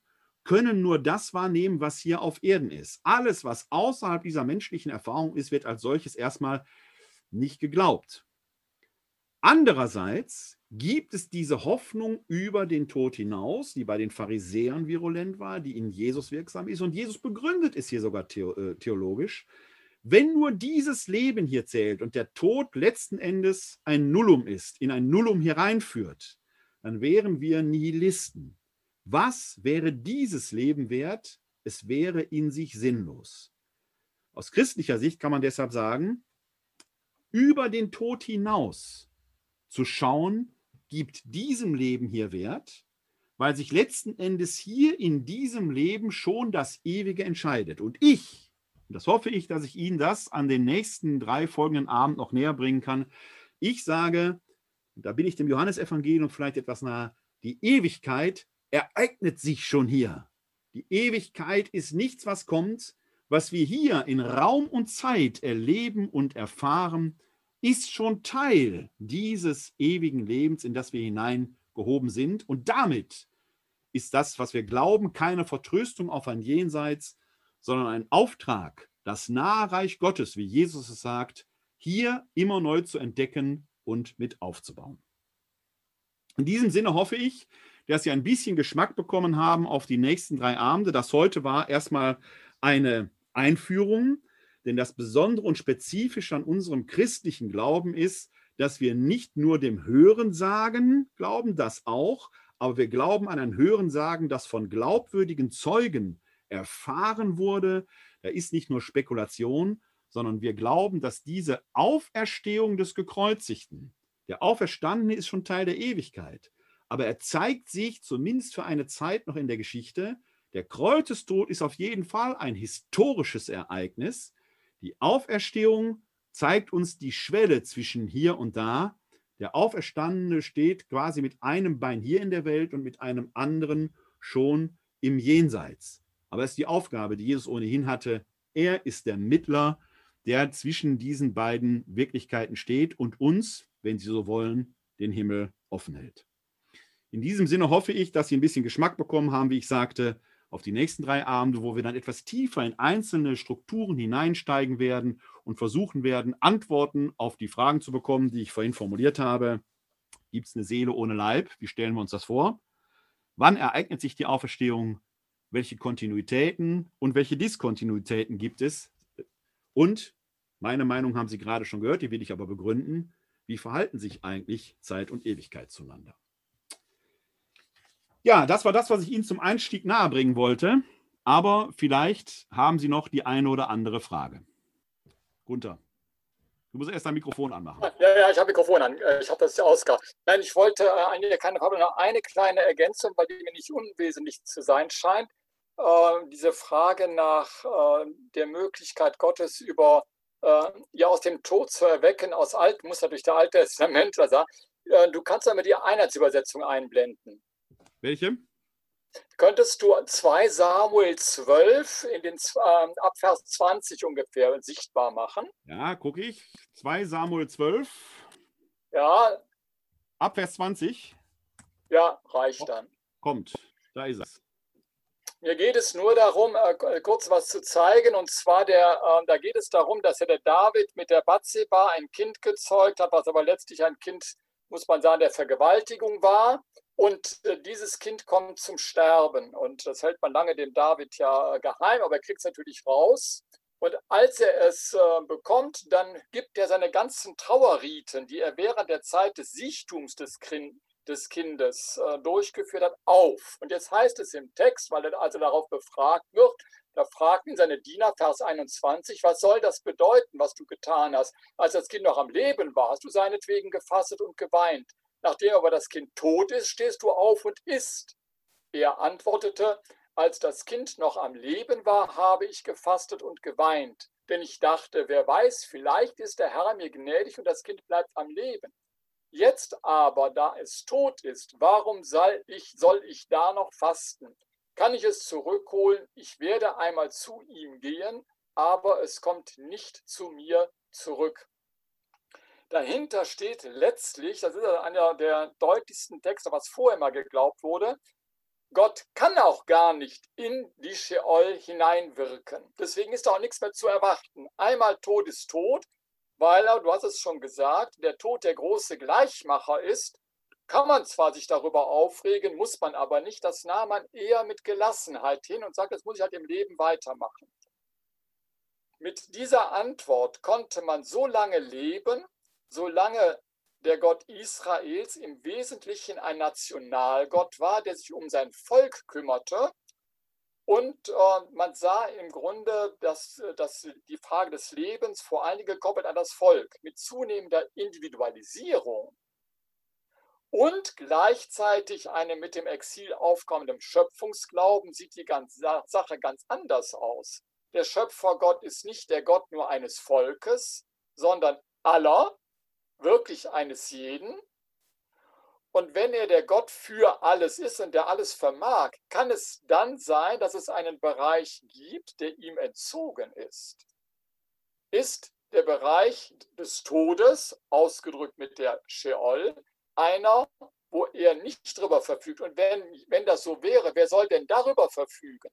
können nur das wahrnehmen, was hier auf Erden ist. Alles, was außerhalb dieser menschlichen Erfahrung ist, wird als solches erstmal nicht geglaubt. Andererseits gibt es diese Hoffnung über den Tod hinaus, die bei den Pharisäern virulent war, die in Jesus wirksam ist. Und Jesus begründet es hier sogar äh, theologisch. Wenn nur dieses Leben hier zählt und der Tod letzten Endes ein Nullum ist, in ein Nullum hereinführt, dann wären wir Nihilisten. Was wäre dieses Leben wert? Es wäre in sich sinnlos. Aus christlicher Sicht kann man deshalb sagen, über den Tod hinaus zu schauen, gibt diesem Leben hier Wert, weil sich letzten Endes hier in diesem Leben schon das Ewige entscheidet. Und ich, und das hoffe ich, dass ich Ihnen das an den nächsten drei folgenden Abend noch näher bringen kann, ich sage, da bin ich dem Johannesevangelium vielleicht etwas nahe, die Ewigkeit ereignet sich schon hier. Die Ewigkeit ist nichts, was kommt. Was wir hier in Raum und Zeit erleben und erfahren, ist schon Teil dieses ewigen Lebens, in das wir hineingehoben sind. Und damit ist das, was wir glauben, keine Vertröstung auf ein Jenseits, sondern ein Auftrag, das Nahreich Gottes, wie Jesus es sagt, hier immer neu zu entdecken und mit aufzubauen. In diesem Sinne hoffe ich, dass Sie ein bisschen Geschmack bekommen haben auf die nächsten drei Abende. Das heute war erstmal eine Einführung, denn das Besondere und Spezifische an unserem christlichen Glauben ist, dass wir nicht nur dem Hören sagen, glauben das auch, aber wir glauben an ein Hören sagen, das von glaubwürdigen Zeugen erfahren wurde. Da ist nicht nur Spekulation, sondern wir glauben, dass diese Auferstehung des Gekreuzigten, der Auferstandene ist schon Teil der Ewigkeit aber er zeigt sich zumindest für eine Zeit noch in der Geschichte. Der Kreuzestod ist auf jeden Fall ein historisches Ereignis. Die Auferstehung zeigt uns die Schwelle zwischen hier und da. Der Auferstandene steht quasi mit einem Bein hier in der Welt und mit einem anderen schon im Jenseits. Aber es ist die Aufgabe, die Jesus ohnehin hatte. Er ist der Mittler, der zwischen diesen beiden Wirklichkeiten steht und uns, wenn Sie so wollen, den Himmel offen hält. In diesem Sinne hoffe ich, dass Sie ein bisschen Geschmack bekommen haben, wie ich sagte, auf die nächsten drei Abende, wo wir dann etwas tiefer in einzelne Strukturen hineinsteigen werden und versuchen werden, Antworten auf die Fragen zu bekommen, die ich vorhin formuliert habe. Gibt es eine Seele ohne Leib? Wie stellen wir uns das vor? Wann ereignet sich die Auferstehung? Welche Kontinuitäten und welche Diskontinuitäten gibt es? Und meine Meinung haben Sie gerade schon gehört, die will ich aber begründen. Wie verhalten sich eigentlich Zeit und Ewigkeit zueinander? Ja, das war das, was ich Ihnen zum Einstieg nahebringen wollte. Aber vielleicht haben Sie noch die eine oder andere Frage. Gunther, du musst erst dein Mikrofon anmachen. Ja, ja, ich habe Mikrofon an. Äh, ich habe das ja ausgemacht. Nein, ich wollte äh, eine, keine Frage, noch eine kleine Ergänzung, weil die mir nicht unwesentlich zu sein scheint. Äh, diese Frage nach äh, der Möglichkeit Gottes über äh, ja aus dem Tod zu erwecken, aus alten Muster durch das Alte Testament. Also, äh, du kannst aber die Einheitsübersetzung einblenden. Welche? Könntest du 2 Samuel 12 in den äh, Abvers 20 ungefähr sichtbar machen? Ja, gucke ich. 2 Samuel 12. Ja. Abvers 20. Ja, reicht dann. Kommt, da ist es. Mir geht es nur darum, äh, kurz was zu zeigen. Und zwar, der, äh, da geht es darum, dass ja der David mit der Bathseba ein Kind gezeugt hat, was aber letztlich ein Kind, muss man sagen, der Vergewaltigung war. Und äh, dieses Kind kommt zum Sterben. Und das hält man lange dem David ja geheim, aber er kriegt es natürlich raus. Und als er es äh, bekommt, dann gibt er seine ganzen Trauerriten, die er während der Zeit des Sichtums des, des Kindes äh, durchgeführt hat, auf. Und jetzt heißt es im Text, weil er also darauf befragt wird, da fragt ihn seine Diener, Vers 21, was soll das bedeuten, was du getan hast? Als das Kind noch am Leben war, hast du seinetwegen gefastet und geweint. Nachdem aber das Kind tot ist, stehst du auf und isst. Er antwortete, als das Kind noch am Leben war, habe ich gefastet und geweint, denn ich dachte, wer weiß, vielleicht ist der Herr mir gnädig und das Kind bleibt am Leben. Jetzt aber, da es tot ist, warum soll ich, soll ich da noch fasten? Kann ich es zurückholen? Ich werde einmal zu ihm gehen, aber es kommt nicht zu mir zurück. Dahinter steht letztlich, das ist einer der deutlichsten Texte, was vorher mal geglaubt wurde, Gott kann auch gar nicht in die Sheol hineinwirken. Deswegen ist da auch nichts mehr zu erwarten. Einmal Tod ist tot, weil du hast es schon gesagt, der Tod der große Gleichmacher ist. Kann man zwar sich darüber aufregen, muss man aber nicht. Das nahm man eher mit Gelassenheit hin und sagt, das muss ich halt im Leben weitermachen. Mit dieser Antwort konnte man so lange leben, solange der Gott Israels im Wesentlichen ein Nationalgott war, der sich um sein Volk kümmerte. Und äh, man sah im Grunde, dass, dass die Frage des Lebens vor allen Dingen gekoppelt an das Volk mit zunehmender Individualisierung und gleichzeitig einem mit dem Exil aufkommenden Schöpfungsglauben sieht die ganze Sache ganz anders aus. Der Schöpfergott ist nicht der Gott nur eines Volkes, sondern aller wirklich eines jeden. Und wenn er der Gott für alles ist und der alles vermag, kann es dann sein, dass es einen Bereich gibt, der ihm entzogen ist. Ist der Bereich des Todes, ausgedrückt mit der Sheol, einer, wo er nicht drüber verfügt. Und wenn, wenn das so wäre, wer soll denn darüber verfügen?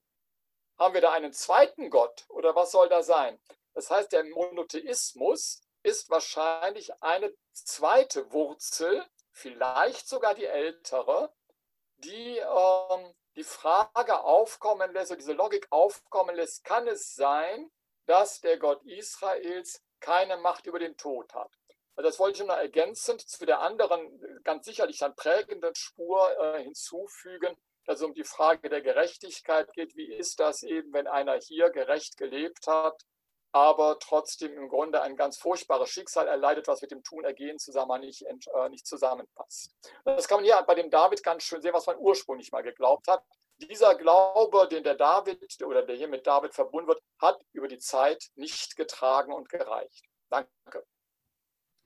Haben wir da einen zweiten Gott oder was soll da sein? Das heißt, der Monotheismus ist wahrscheinlich eine zweite Wurzel, vielleicht sogar die ältere, die ähm, die Frage aufkommen lässt, oder diese Logik aufkommen lässt, kann es sein, dass der Gott Israels keine Macht über den Tod hat? Also das wollte ich noch ergänzend zu der anderen, ganz sicherlich dann prägenden Spur äh, hinzufügen, dass es um die Frage der Gerechtigkeit geht. Wie ist das eben, wenn einer hier gerecht gelebt hat aber trotzdem im Grunde ein ganz furchtbares Schicksal erleidet, was mit dem Tun-Ergehen zusammen nicht, äh, nicht zusammenpasst. Das kann man hier bei dem David ganz schön sehen, was man ursprünglich mal geglaubt hat. Dieser Glaube, den der David oder der hier mit David verbunden wird, hat über die Zeit nicht getragen und gereicht. Danke.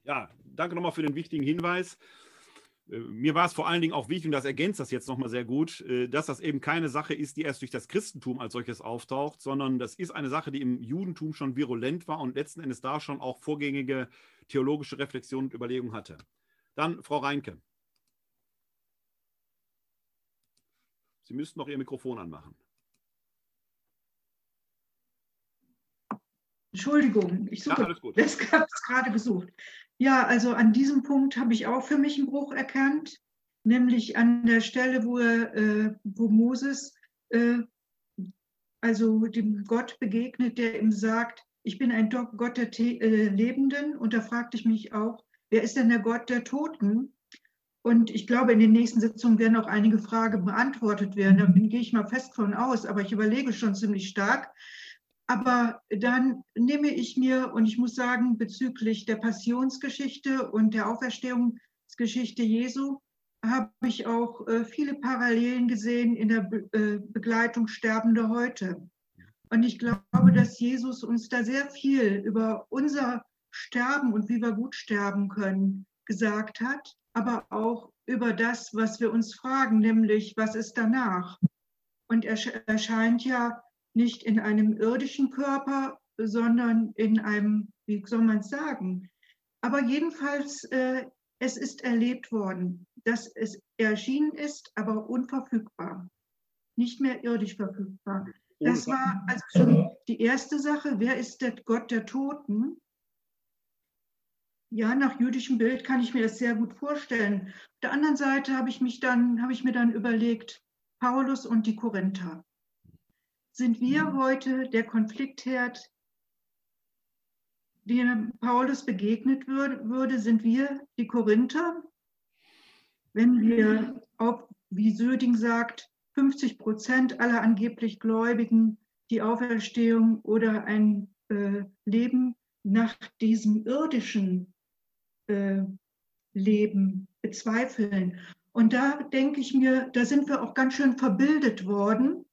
Ja, danke nochmal für den wichtigen Hinweis. Äh, mir war es vor allen Dingen auch wichtig, und das ergänzt das jetzt nochmal sehr gut, äh, dass das eben keine Sache ist, die erst durch das Christentum als solches auftaucht, sondern das ist eine Sache, die im Judentum schon virulent war und letzten Endes da schon auch vorgängige theologische Reflexion und Überlegung hatte. Dann Frau Reinke. Sie müssten noch Ihr Mikrofon anmachen. Entschuldigung, ich suche, ja, das habe es gerade gesucht. Ja, also an diesem Punkt habe ich auch für mich einen Bruch erkannt, nämlich an der Stelle, wo, er, äh, wo Moses äh, also dem Gott begegnet, der ihm sagt, ich bin ein Gott der äh, Lebenden. Und da fragte ich mich auch, wer ist denn der Gott der Toten? Und ich glaube, in den nächsten Sitzungen werden auch einige Fragen beantwortet werden. Da gehe ich mal fest von aus, aber ich überlege schon ziemlich stark. Aber dann nehme ich mir, und ich muss sagen, bezüglich der Passionsgeschichte und der Auferstehungsgeschichte Jesu, habe ich auch äh, viele Parallelen gesehen in der Be äh, Begleitung Sterbende heute. Und ich glaube, dass Jesus uns da sehr viel über unser Sterben und wie wir gut sterben können gesagt hat, aber auch über das, was wir uns fragen, nämlich was ist danach? Und er erscheint ja nicht in einem irdischen Körper, sondern in einem, wie soll man es sagen? Aber jedenfalls, äh, es ist erlebt worden, dass es erschienen ist, aber unverfügbar, nicht mehr irdisch verfügbar. Das war also schon die erste Sache. Wer ist der Gott der Toten? Ja, nach jüdischem Bild kann ich mir das sehr gut vorstellen. Auf der anderen Seite habe ich mich dann, habe ich mir dann überlegt, Paulus und die Korinther. Sind wir heute der Konfliktherd, dem Paulus begegnet würde? Sind wir die Korinther? Wenn wir, auch, wie Söding sagt, 50 Prozent aller angeblich Gläubigen die Auferstehung oder ein äh, Leben nach diesem irdischen äh, Leben bezweifeln. Und da denke ich mir, da sind wir auch ganz schön verbildet worden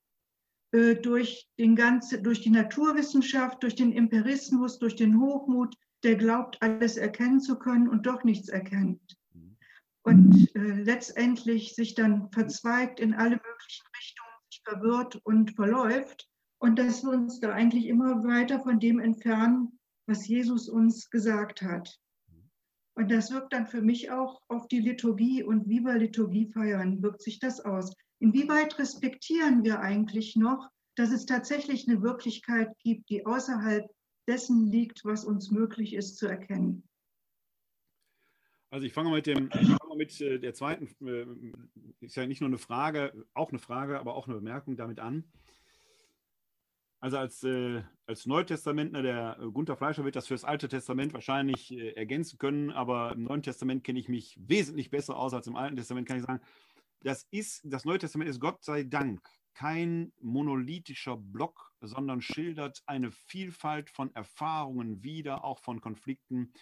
durch, den ganze, durch die Naturwissenschaft, durch den Empirismus, durch den Hochmut, der glaubt, alles erkennen zu können und doch nichts erkennt. Und äh, letztendlich sich dann verzweigt in alle möglichen Richtungen, sich verwirrt und verläuft. Und dass wir uns da eigentlich immer weiter von dem entfernen, was Jesus uns gesagt hat. Und das wirkt dann für mich auch auf die Liturgie und wie wir Liturgie feiern, wirkt sich das aus. Inwieweit respektieren wir eigentlich noch, dass es tatsächlich eine Wirklichkeit gibt, die außerhalb dessen liegt, was uns möglich ist zu erkennen? Also ich fange mit dem, fange mit äh, der zweiten, äh, ist ja nicht nur eine Frage, auch eine Frage, aber auch eine Bemerkung damit an. Also als, äh, als Neutestamentler, der Gunther Fleischer wird das für das Alte Testament wahrscheinlich ergänzen können, aber im Neuen Testament kenne ich mich wesentlich besser aus als im Alten Testament, kann ich sagen, das ist, das Neue Testament ist Gott sei Dank kein monolithischer Block, sondern schildert eine Vielfalt von Erfahrungen wieder, auch von Konflikten.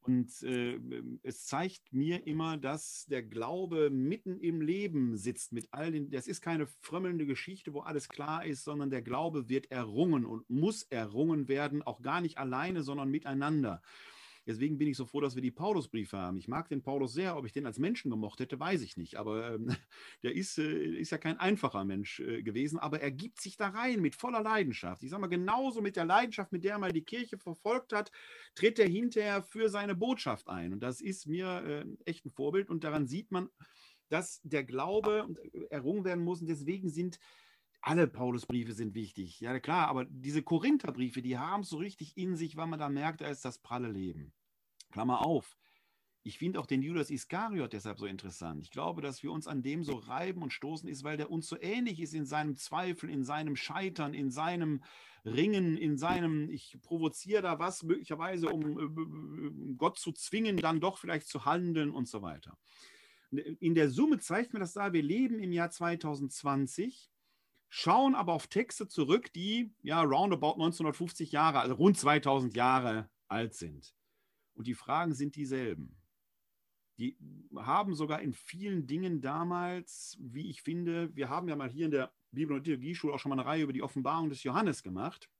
Und äh, es zeigt mir immer, dass der Glaube mitten im Leben sitzt mit all den. Das ist keine frömmelnde Geschichte, wo alles klar ist, sondern der Glaube wird errungen und muss errungen werden, auch gar nicht alleine, sondern miteinander. Deswegen bin ich so froh, dass wir die Paulusbriefe haben. Ich mag den Paulus sehr. Ob ich den als Menschen gemocht hätte, weiß ich nicht. Aber ähm, der ist, äh, ist ja kein einfacher Mensch äh, gewesen. Aber er gibt sich da rein mit voller Leidenschaft. Ich sage mal, genauso mit der Leidenschaft, mit der er mal die Kirche verfolgt hat, tritt er hinterher für seine Botschaft ein. Und das ist mir äh, echt ein Vorbild. Und daran sieht man, dass der Glaube errungen werden muss. Und deswegen sind alle Paulusbriefe sind wichtig, ja klar, aber diese Korintherbriefe, die haben es so richtig in sich, weil man da merkt, da ist das pralle Leben. Klammer auf. Ich finde auch den Judas Iskariot deshalb so interessant. Ich glaube, dass wir uns an dem so reiben und stoßen ist, weil der uns so ähnlich ist in seinem Zweifel, in seinem Scheitern, in seinem Ringen, in seinem, ich provoziere da was möglicherweise, um äh, Gott zu zwingen, dann doch vielleicht zu handeln und so weiter. In der Summe zeigt mir das da, wir leben im Jahr 2020 schauen aber auf Texte zurück, die ja roundabout 1950 Jahre, also rund 2000 Jahre alt sind. Und die Fragen sind dieselben. Die haben sogar in vielen Dingen damals, wie ich finde, wir haben ja mal hier in der Bibel- und Theologieschule auch schon mal eine Reihe über die Offenbarung des Johannes gemacht.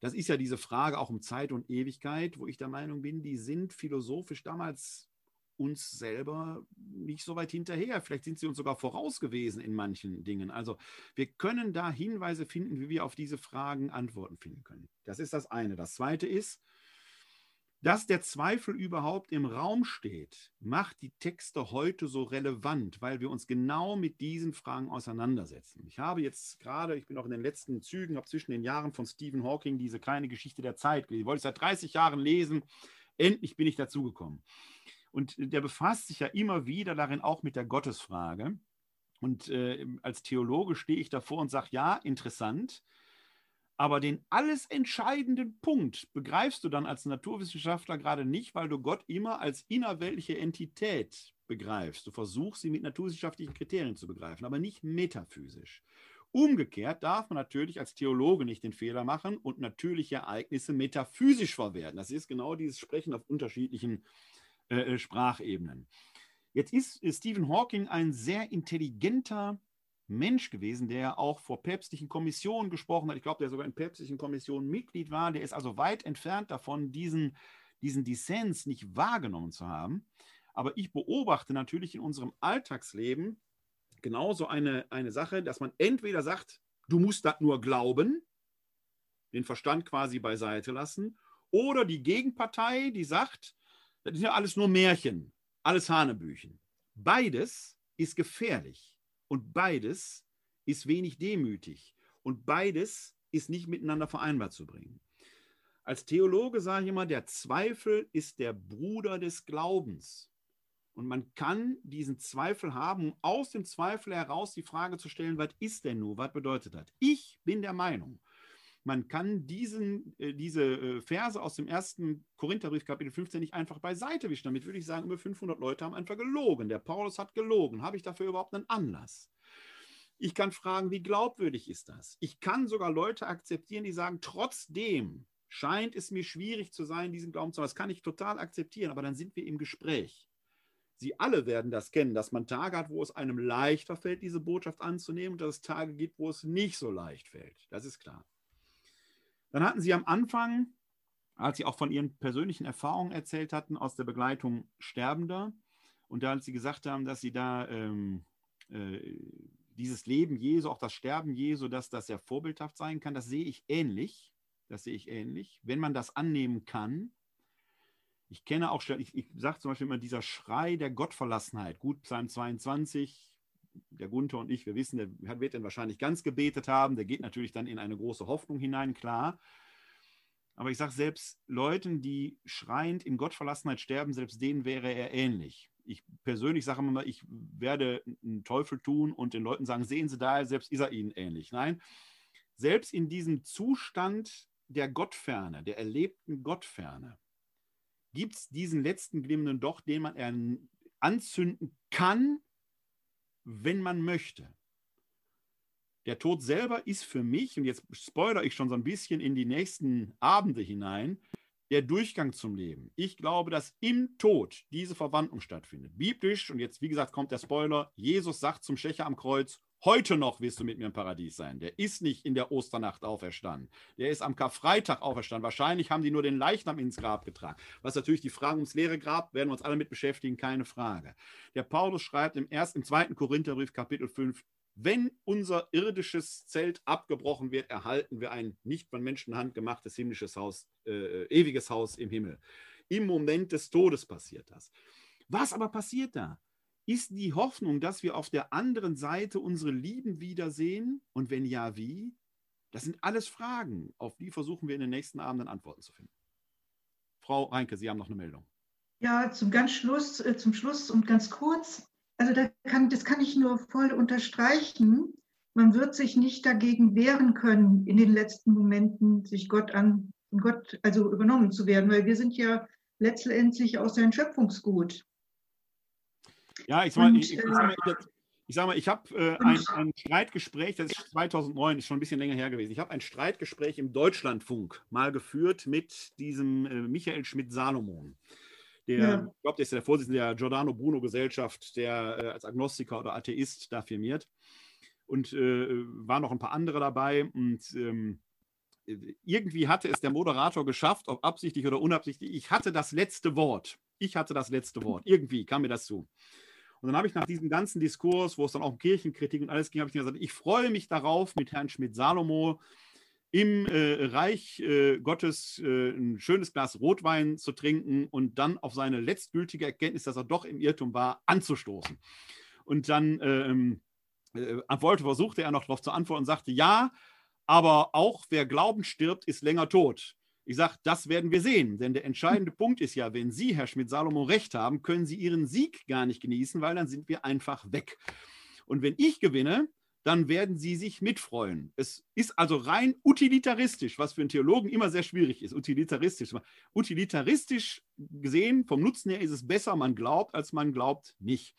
Das ist ja diese Frage auch um Zeit und Ewigkeit, wo ich der Meinung bin, die sind philosophisch damals uns selber nicht so weit hinterher. Vielleicht sind sie uns sogar voraus gewesen in manchen Dingen. Also wir können da Hinweise finden, wie wir auf diese Fragen Antworten finden können. Das ist das eine. Das zweite ist, dass der Zweifel überhaupt im Raum steht, macht die Texte heute so relevant, weil wir uns genau mit diesen Fragen auseinandersetzen. Ich habe jetzt gerade, ich bin auch in den letzten Zügen, habe zwischen den Jahren von Stephen Hawking diese kleine Geschichte der Zeit gelesen. Die wollte ich seit 30 Jahren lesen. Endlich bin ich dazugekommen. Und der befasst sich ja immer wieder darin auch mit der Gottesfrage. Und äh, als Theologe stehe ich davor und sage, ja, interessant. Aber den alles entscheidenden Punkt begreifst du dann als Naturwissenschaftler gerade nicht, weil du Gott immer als innerweltliche Entität begreifst. Du versuchst sie mit naturwissenschaftlichen Kriterien zu begreifen, aber nicht metaphysisch. Umgekehrt darf man natürlich als Theologe nicht den Fehler machen und natürliche Ereignisse metaphysisch verwerten. Das ist genau dieses Sprechen auf unterschiedlichen äh, äh Sprachebenen. Jetzt ist Stephen Hawking ein sehr intelligenter Mensch gewesen, der auch vor päpstlichen Kommissionen gesprochen hat. Ich glaube, der sogar in päpstlichen Kommissionen Mitglied war. Der ist also weit entfernt davon, diesen, diesen Dissens nicht wahrgenommen zu haben. Aber ich beobachte natürlich in unserem Alltagsleben genauso eine, eine Sache, dass man entweder sagt, du musst das nur glauben, den Verstand quasi beiseite lassen, oder die Gegenpartei, die sagt, das ist ja alles nur Märchen, alles Hanebüchen. Beides ist gefährlich. Und beides ist wenig demütig. Und beides ist nicht miteinander vereinbar zu bringen. Als Theologe sage ich immer, der Zweifel ist der Bruder des Glaubens. Und man kann diesen Zweifel haben, um aus dem Zweifel heraus die Frage zu stellen, was ist denn nur, was bedeutet das? Ich bin der Meinung, man kann diesen, äh, diese äh, Verse aus dem ersten Korintherbrief, Kapitel 15, nicht einfach beiseite wischen. Damit würde ich sagen, über 500 Leute haben einfach gelogen. Der Paulus hat gelogen. Habe ich dafür überhaupt einen Anlass? Ich kann fragen, wie glaubwürdig ist das? Ich kann sogar Leute akzeptieren, die sagen, trotzdem scheint es mir schwierig zu sein, diesen Glauben zu haben. Das kann ich total akzeptieren, aber dann sind wir im Gespräch. Sie alle werden das kennen, dass man Tage hat, wo es einem leichter fällt, diese Botschaft anzunehmen und dass es Tage gibt, wo es nicht so leicht fällt. Das ist klar. Dann hatten Sie am Anfang, als Sie auch von Ihren persönlichen Erfahrungen erzählt hatten, aus der Begleitung Sterbender und da, als Sie gesagt haben, dass Sie da ähm, äh, dieses Leben Jesu, auch das Sterben Jesu, dass das sehr vorbildhaft sein kann, das sehe ich ähnlich. Das sehe ich ähnlich. Wenn man das annehmen kann, ich kenne auch, ich, ich sage zum Beispiel immer, dieser Schrei der Gottverlassenheit, gut, Psalm 22, der Gunther und ich, wir wissen, der wird dann wahrscheinlich ganz gebetet haben. Der geht natürlich dann in eine große Hoffnung hinein, klar. Aber ich sage, selbst Leuten, die schreiend in Gottverlassenheit sterben, selbst denen wäre er ähnlich. Ich persönlich sage immer, ich werde einen Teufel tun und den Leuten sagen, sehen Sie da, selbst ist er ihnen ähnlich. Nein, selbst in diesem Zustand der Gottferne, der erlebten Gottferne, gibt es diesen letzten Glimmenden doch, den man anzünden kann, wenn man möchte. Der Tod selber ist für mich, und jetzt spoilere ich schon so ein bisschen in die nächsten Abende hinein, der Durchgang zum Leben. Ich glaube, dass im Tod diese Verwandlung stattfindet. Biblisch, und jetzt, wie gesagt, kommt der Spoiler, Jesus sagt zum Schächer am Kreuz, Heute noch wirst du mit mir im Paradies sein. Der ist nicht in der Osternacht auferstanden. Der ist am Karfreitag auferstanden. Wahrscheinlich haben die nur den Leichnam ins Grab getragen. Was natürlich die Frage ums leere Grab, werden wir uns alle mit beschäftigen, keine Frage. Der Paulus schreibt im ersten, im zweiten Korintherbrief, Kapitel 5, wenn unser irdisches Zelt abgebrochen wird, erhalten wir ein nicht von Menschenhand gemachtes himmlisches Haus, äh, ewiges Haus im Himmel. Im Moment des Todes passiert das. Was aber passiert da? Ist die Hoffnung, dass wir auf der anderen Seite unsere Lieben wiedersehen? Und wenn ja, wie? Das sind alles Fragen, auf die versuchen wir in den nächsten Abenden Antworten zu finden. Frau Reinke, Sie haben noch eine Meldung. Ja, zum ganz Schluss, äh, zum Schluss und ganz kurz. Also da kann, das kann ich nur voll unterstreichen. Man wird sich nicht dagegen wehren können, in den letzten Momenten sich Gott an, Gott also übernommen zu werden, weil wir sind ja letztendlich auch sein Schöpfungsgut. Ja, ich, sag mal, ich, ich, ich, sag mal, ich habe äh, ein, ein, Streitgespräch, das ist 2009, ist schon ein bisschen länger her gewesen. Ich habe ein Streitgespräch im Deutschlandfunk mal geführt mit diesem äh, Michael Schmidt-Salomon. Der, ja. ich glaube, der ist der Vorsitzende der Giordano Bruno Gesellschaft, der äh, als Agnostiker oder Atheist da firmiert. Und äh, waren noch ein paar andere dabei. Und ähm, irgendwie hatte es der Moderator geschafft, ob absichtlich oder unabsichtlich. Ich hatte das letzte Wort. Ich hatte das letzte Wort. Irgendwie kam mir das zu. Und dann habe ich nach diesem ganzen Diskurs, wo es dann auch um Kirchenkritik und alles ging, habe ich gesagt, ich freue mich darauf, mit Herrn Schmidt-Salomo im äh, Reich äh, Gottes äh, ein schönes Glas Rotwein zu trinken und dann auf seine letztgültige Erkenntnis, dass er doch im Irrtum war, anzustoßen. Und dann ähm, äh, wollte, versuchte er noch darauf zu antworten und sagte, ja, aber auch wer glauben stirbt, ist länger tot. Ich sage, das werden wir sehen, denn der entscheidende Punkt ist ja, wenn Sie, Herr Schmidt-Salomo, recht haben, können Sie Ihren Sieg gar nicht genießen, weil dann sind wir einfach weg. Und wenn ich gewinne, dann werden sie sich mitfreuen. Es ist also rein utilitaristisch, was für einen Theologen immer sehr schwierig ist. Utilitaristisch. Utilitaristisch gesehen, vom Nutzen her ist es besser, man glaubt, als man glaubt nicht.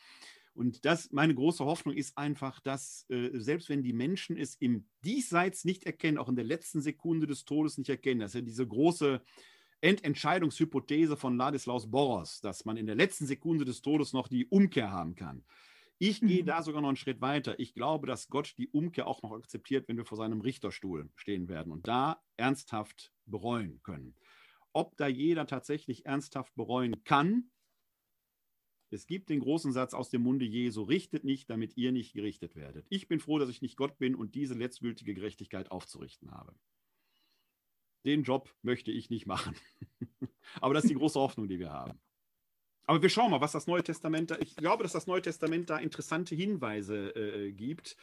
Und das, meine große Hoffnung ist einfach, dass äh, selbst wenn die Menschen es im Diesseits nicht erkennen, auch in der letzten Sekunde des Todes nicht erkennen, dass ja diese große Endentscheidungshypothese von Ladislaus Boros, dass man in der letzten Sekunde des Todes noch die Umkehr haben kann. Ich gehe mhm. da sogar noch einen Schritt weiter. Ich glaube, dass Gott die Umkehr auch noch akzeptiert, wenn wir vor seinem Richterstuhl stehen werden und da ernsthaft bereuen können. Ob da jeder tatsächlich ernsthaft bereuen kann, es gibt den großen Satz aus dem Munde Jesu, richtet nicht, damit ihr nicht gerichtet werdet. Ich bin froh, dass ich nicht Gott bin und diese letztgültige Gerechtigkeit aufzurichten habe. Den Job möchte ich nicht machen. Aber das ist die große Hoffnung, die wir haben. Aber wir schauen mal, was das Neue Testament da. Ich glaube, dass das Neue Testament da interessante Hinweise äh, gibt,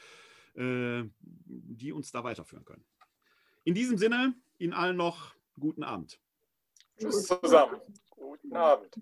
äh, die uns da weiterführen können. In diesem Sinne, Ihnen allen noch guten Abend. Tschüss zusammen. Guten Abend.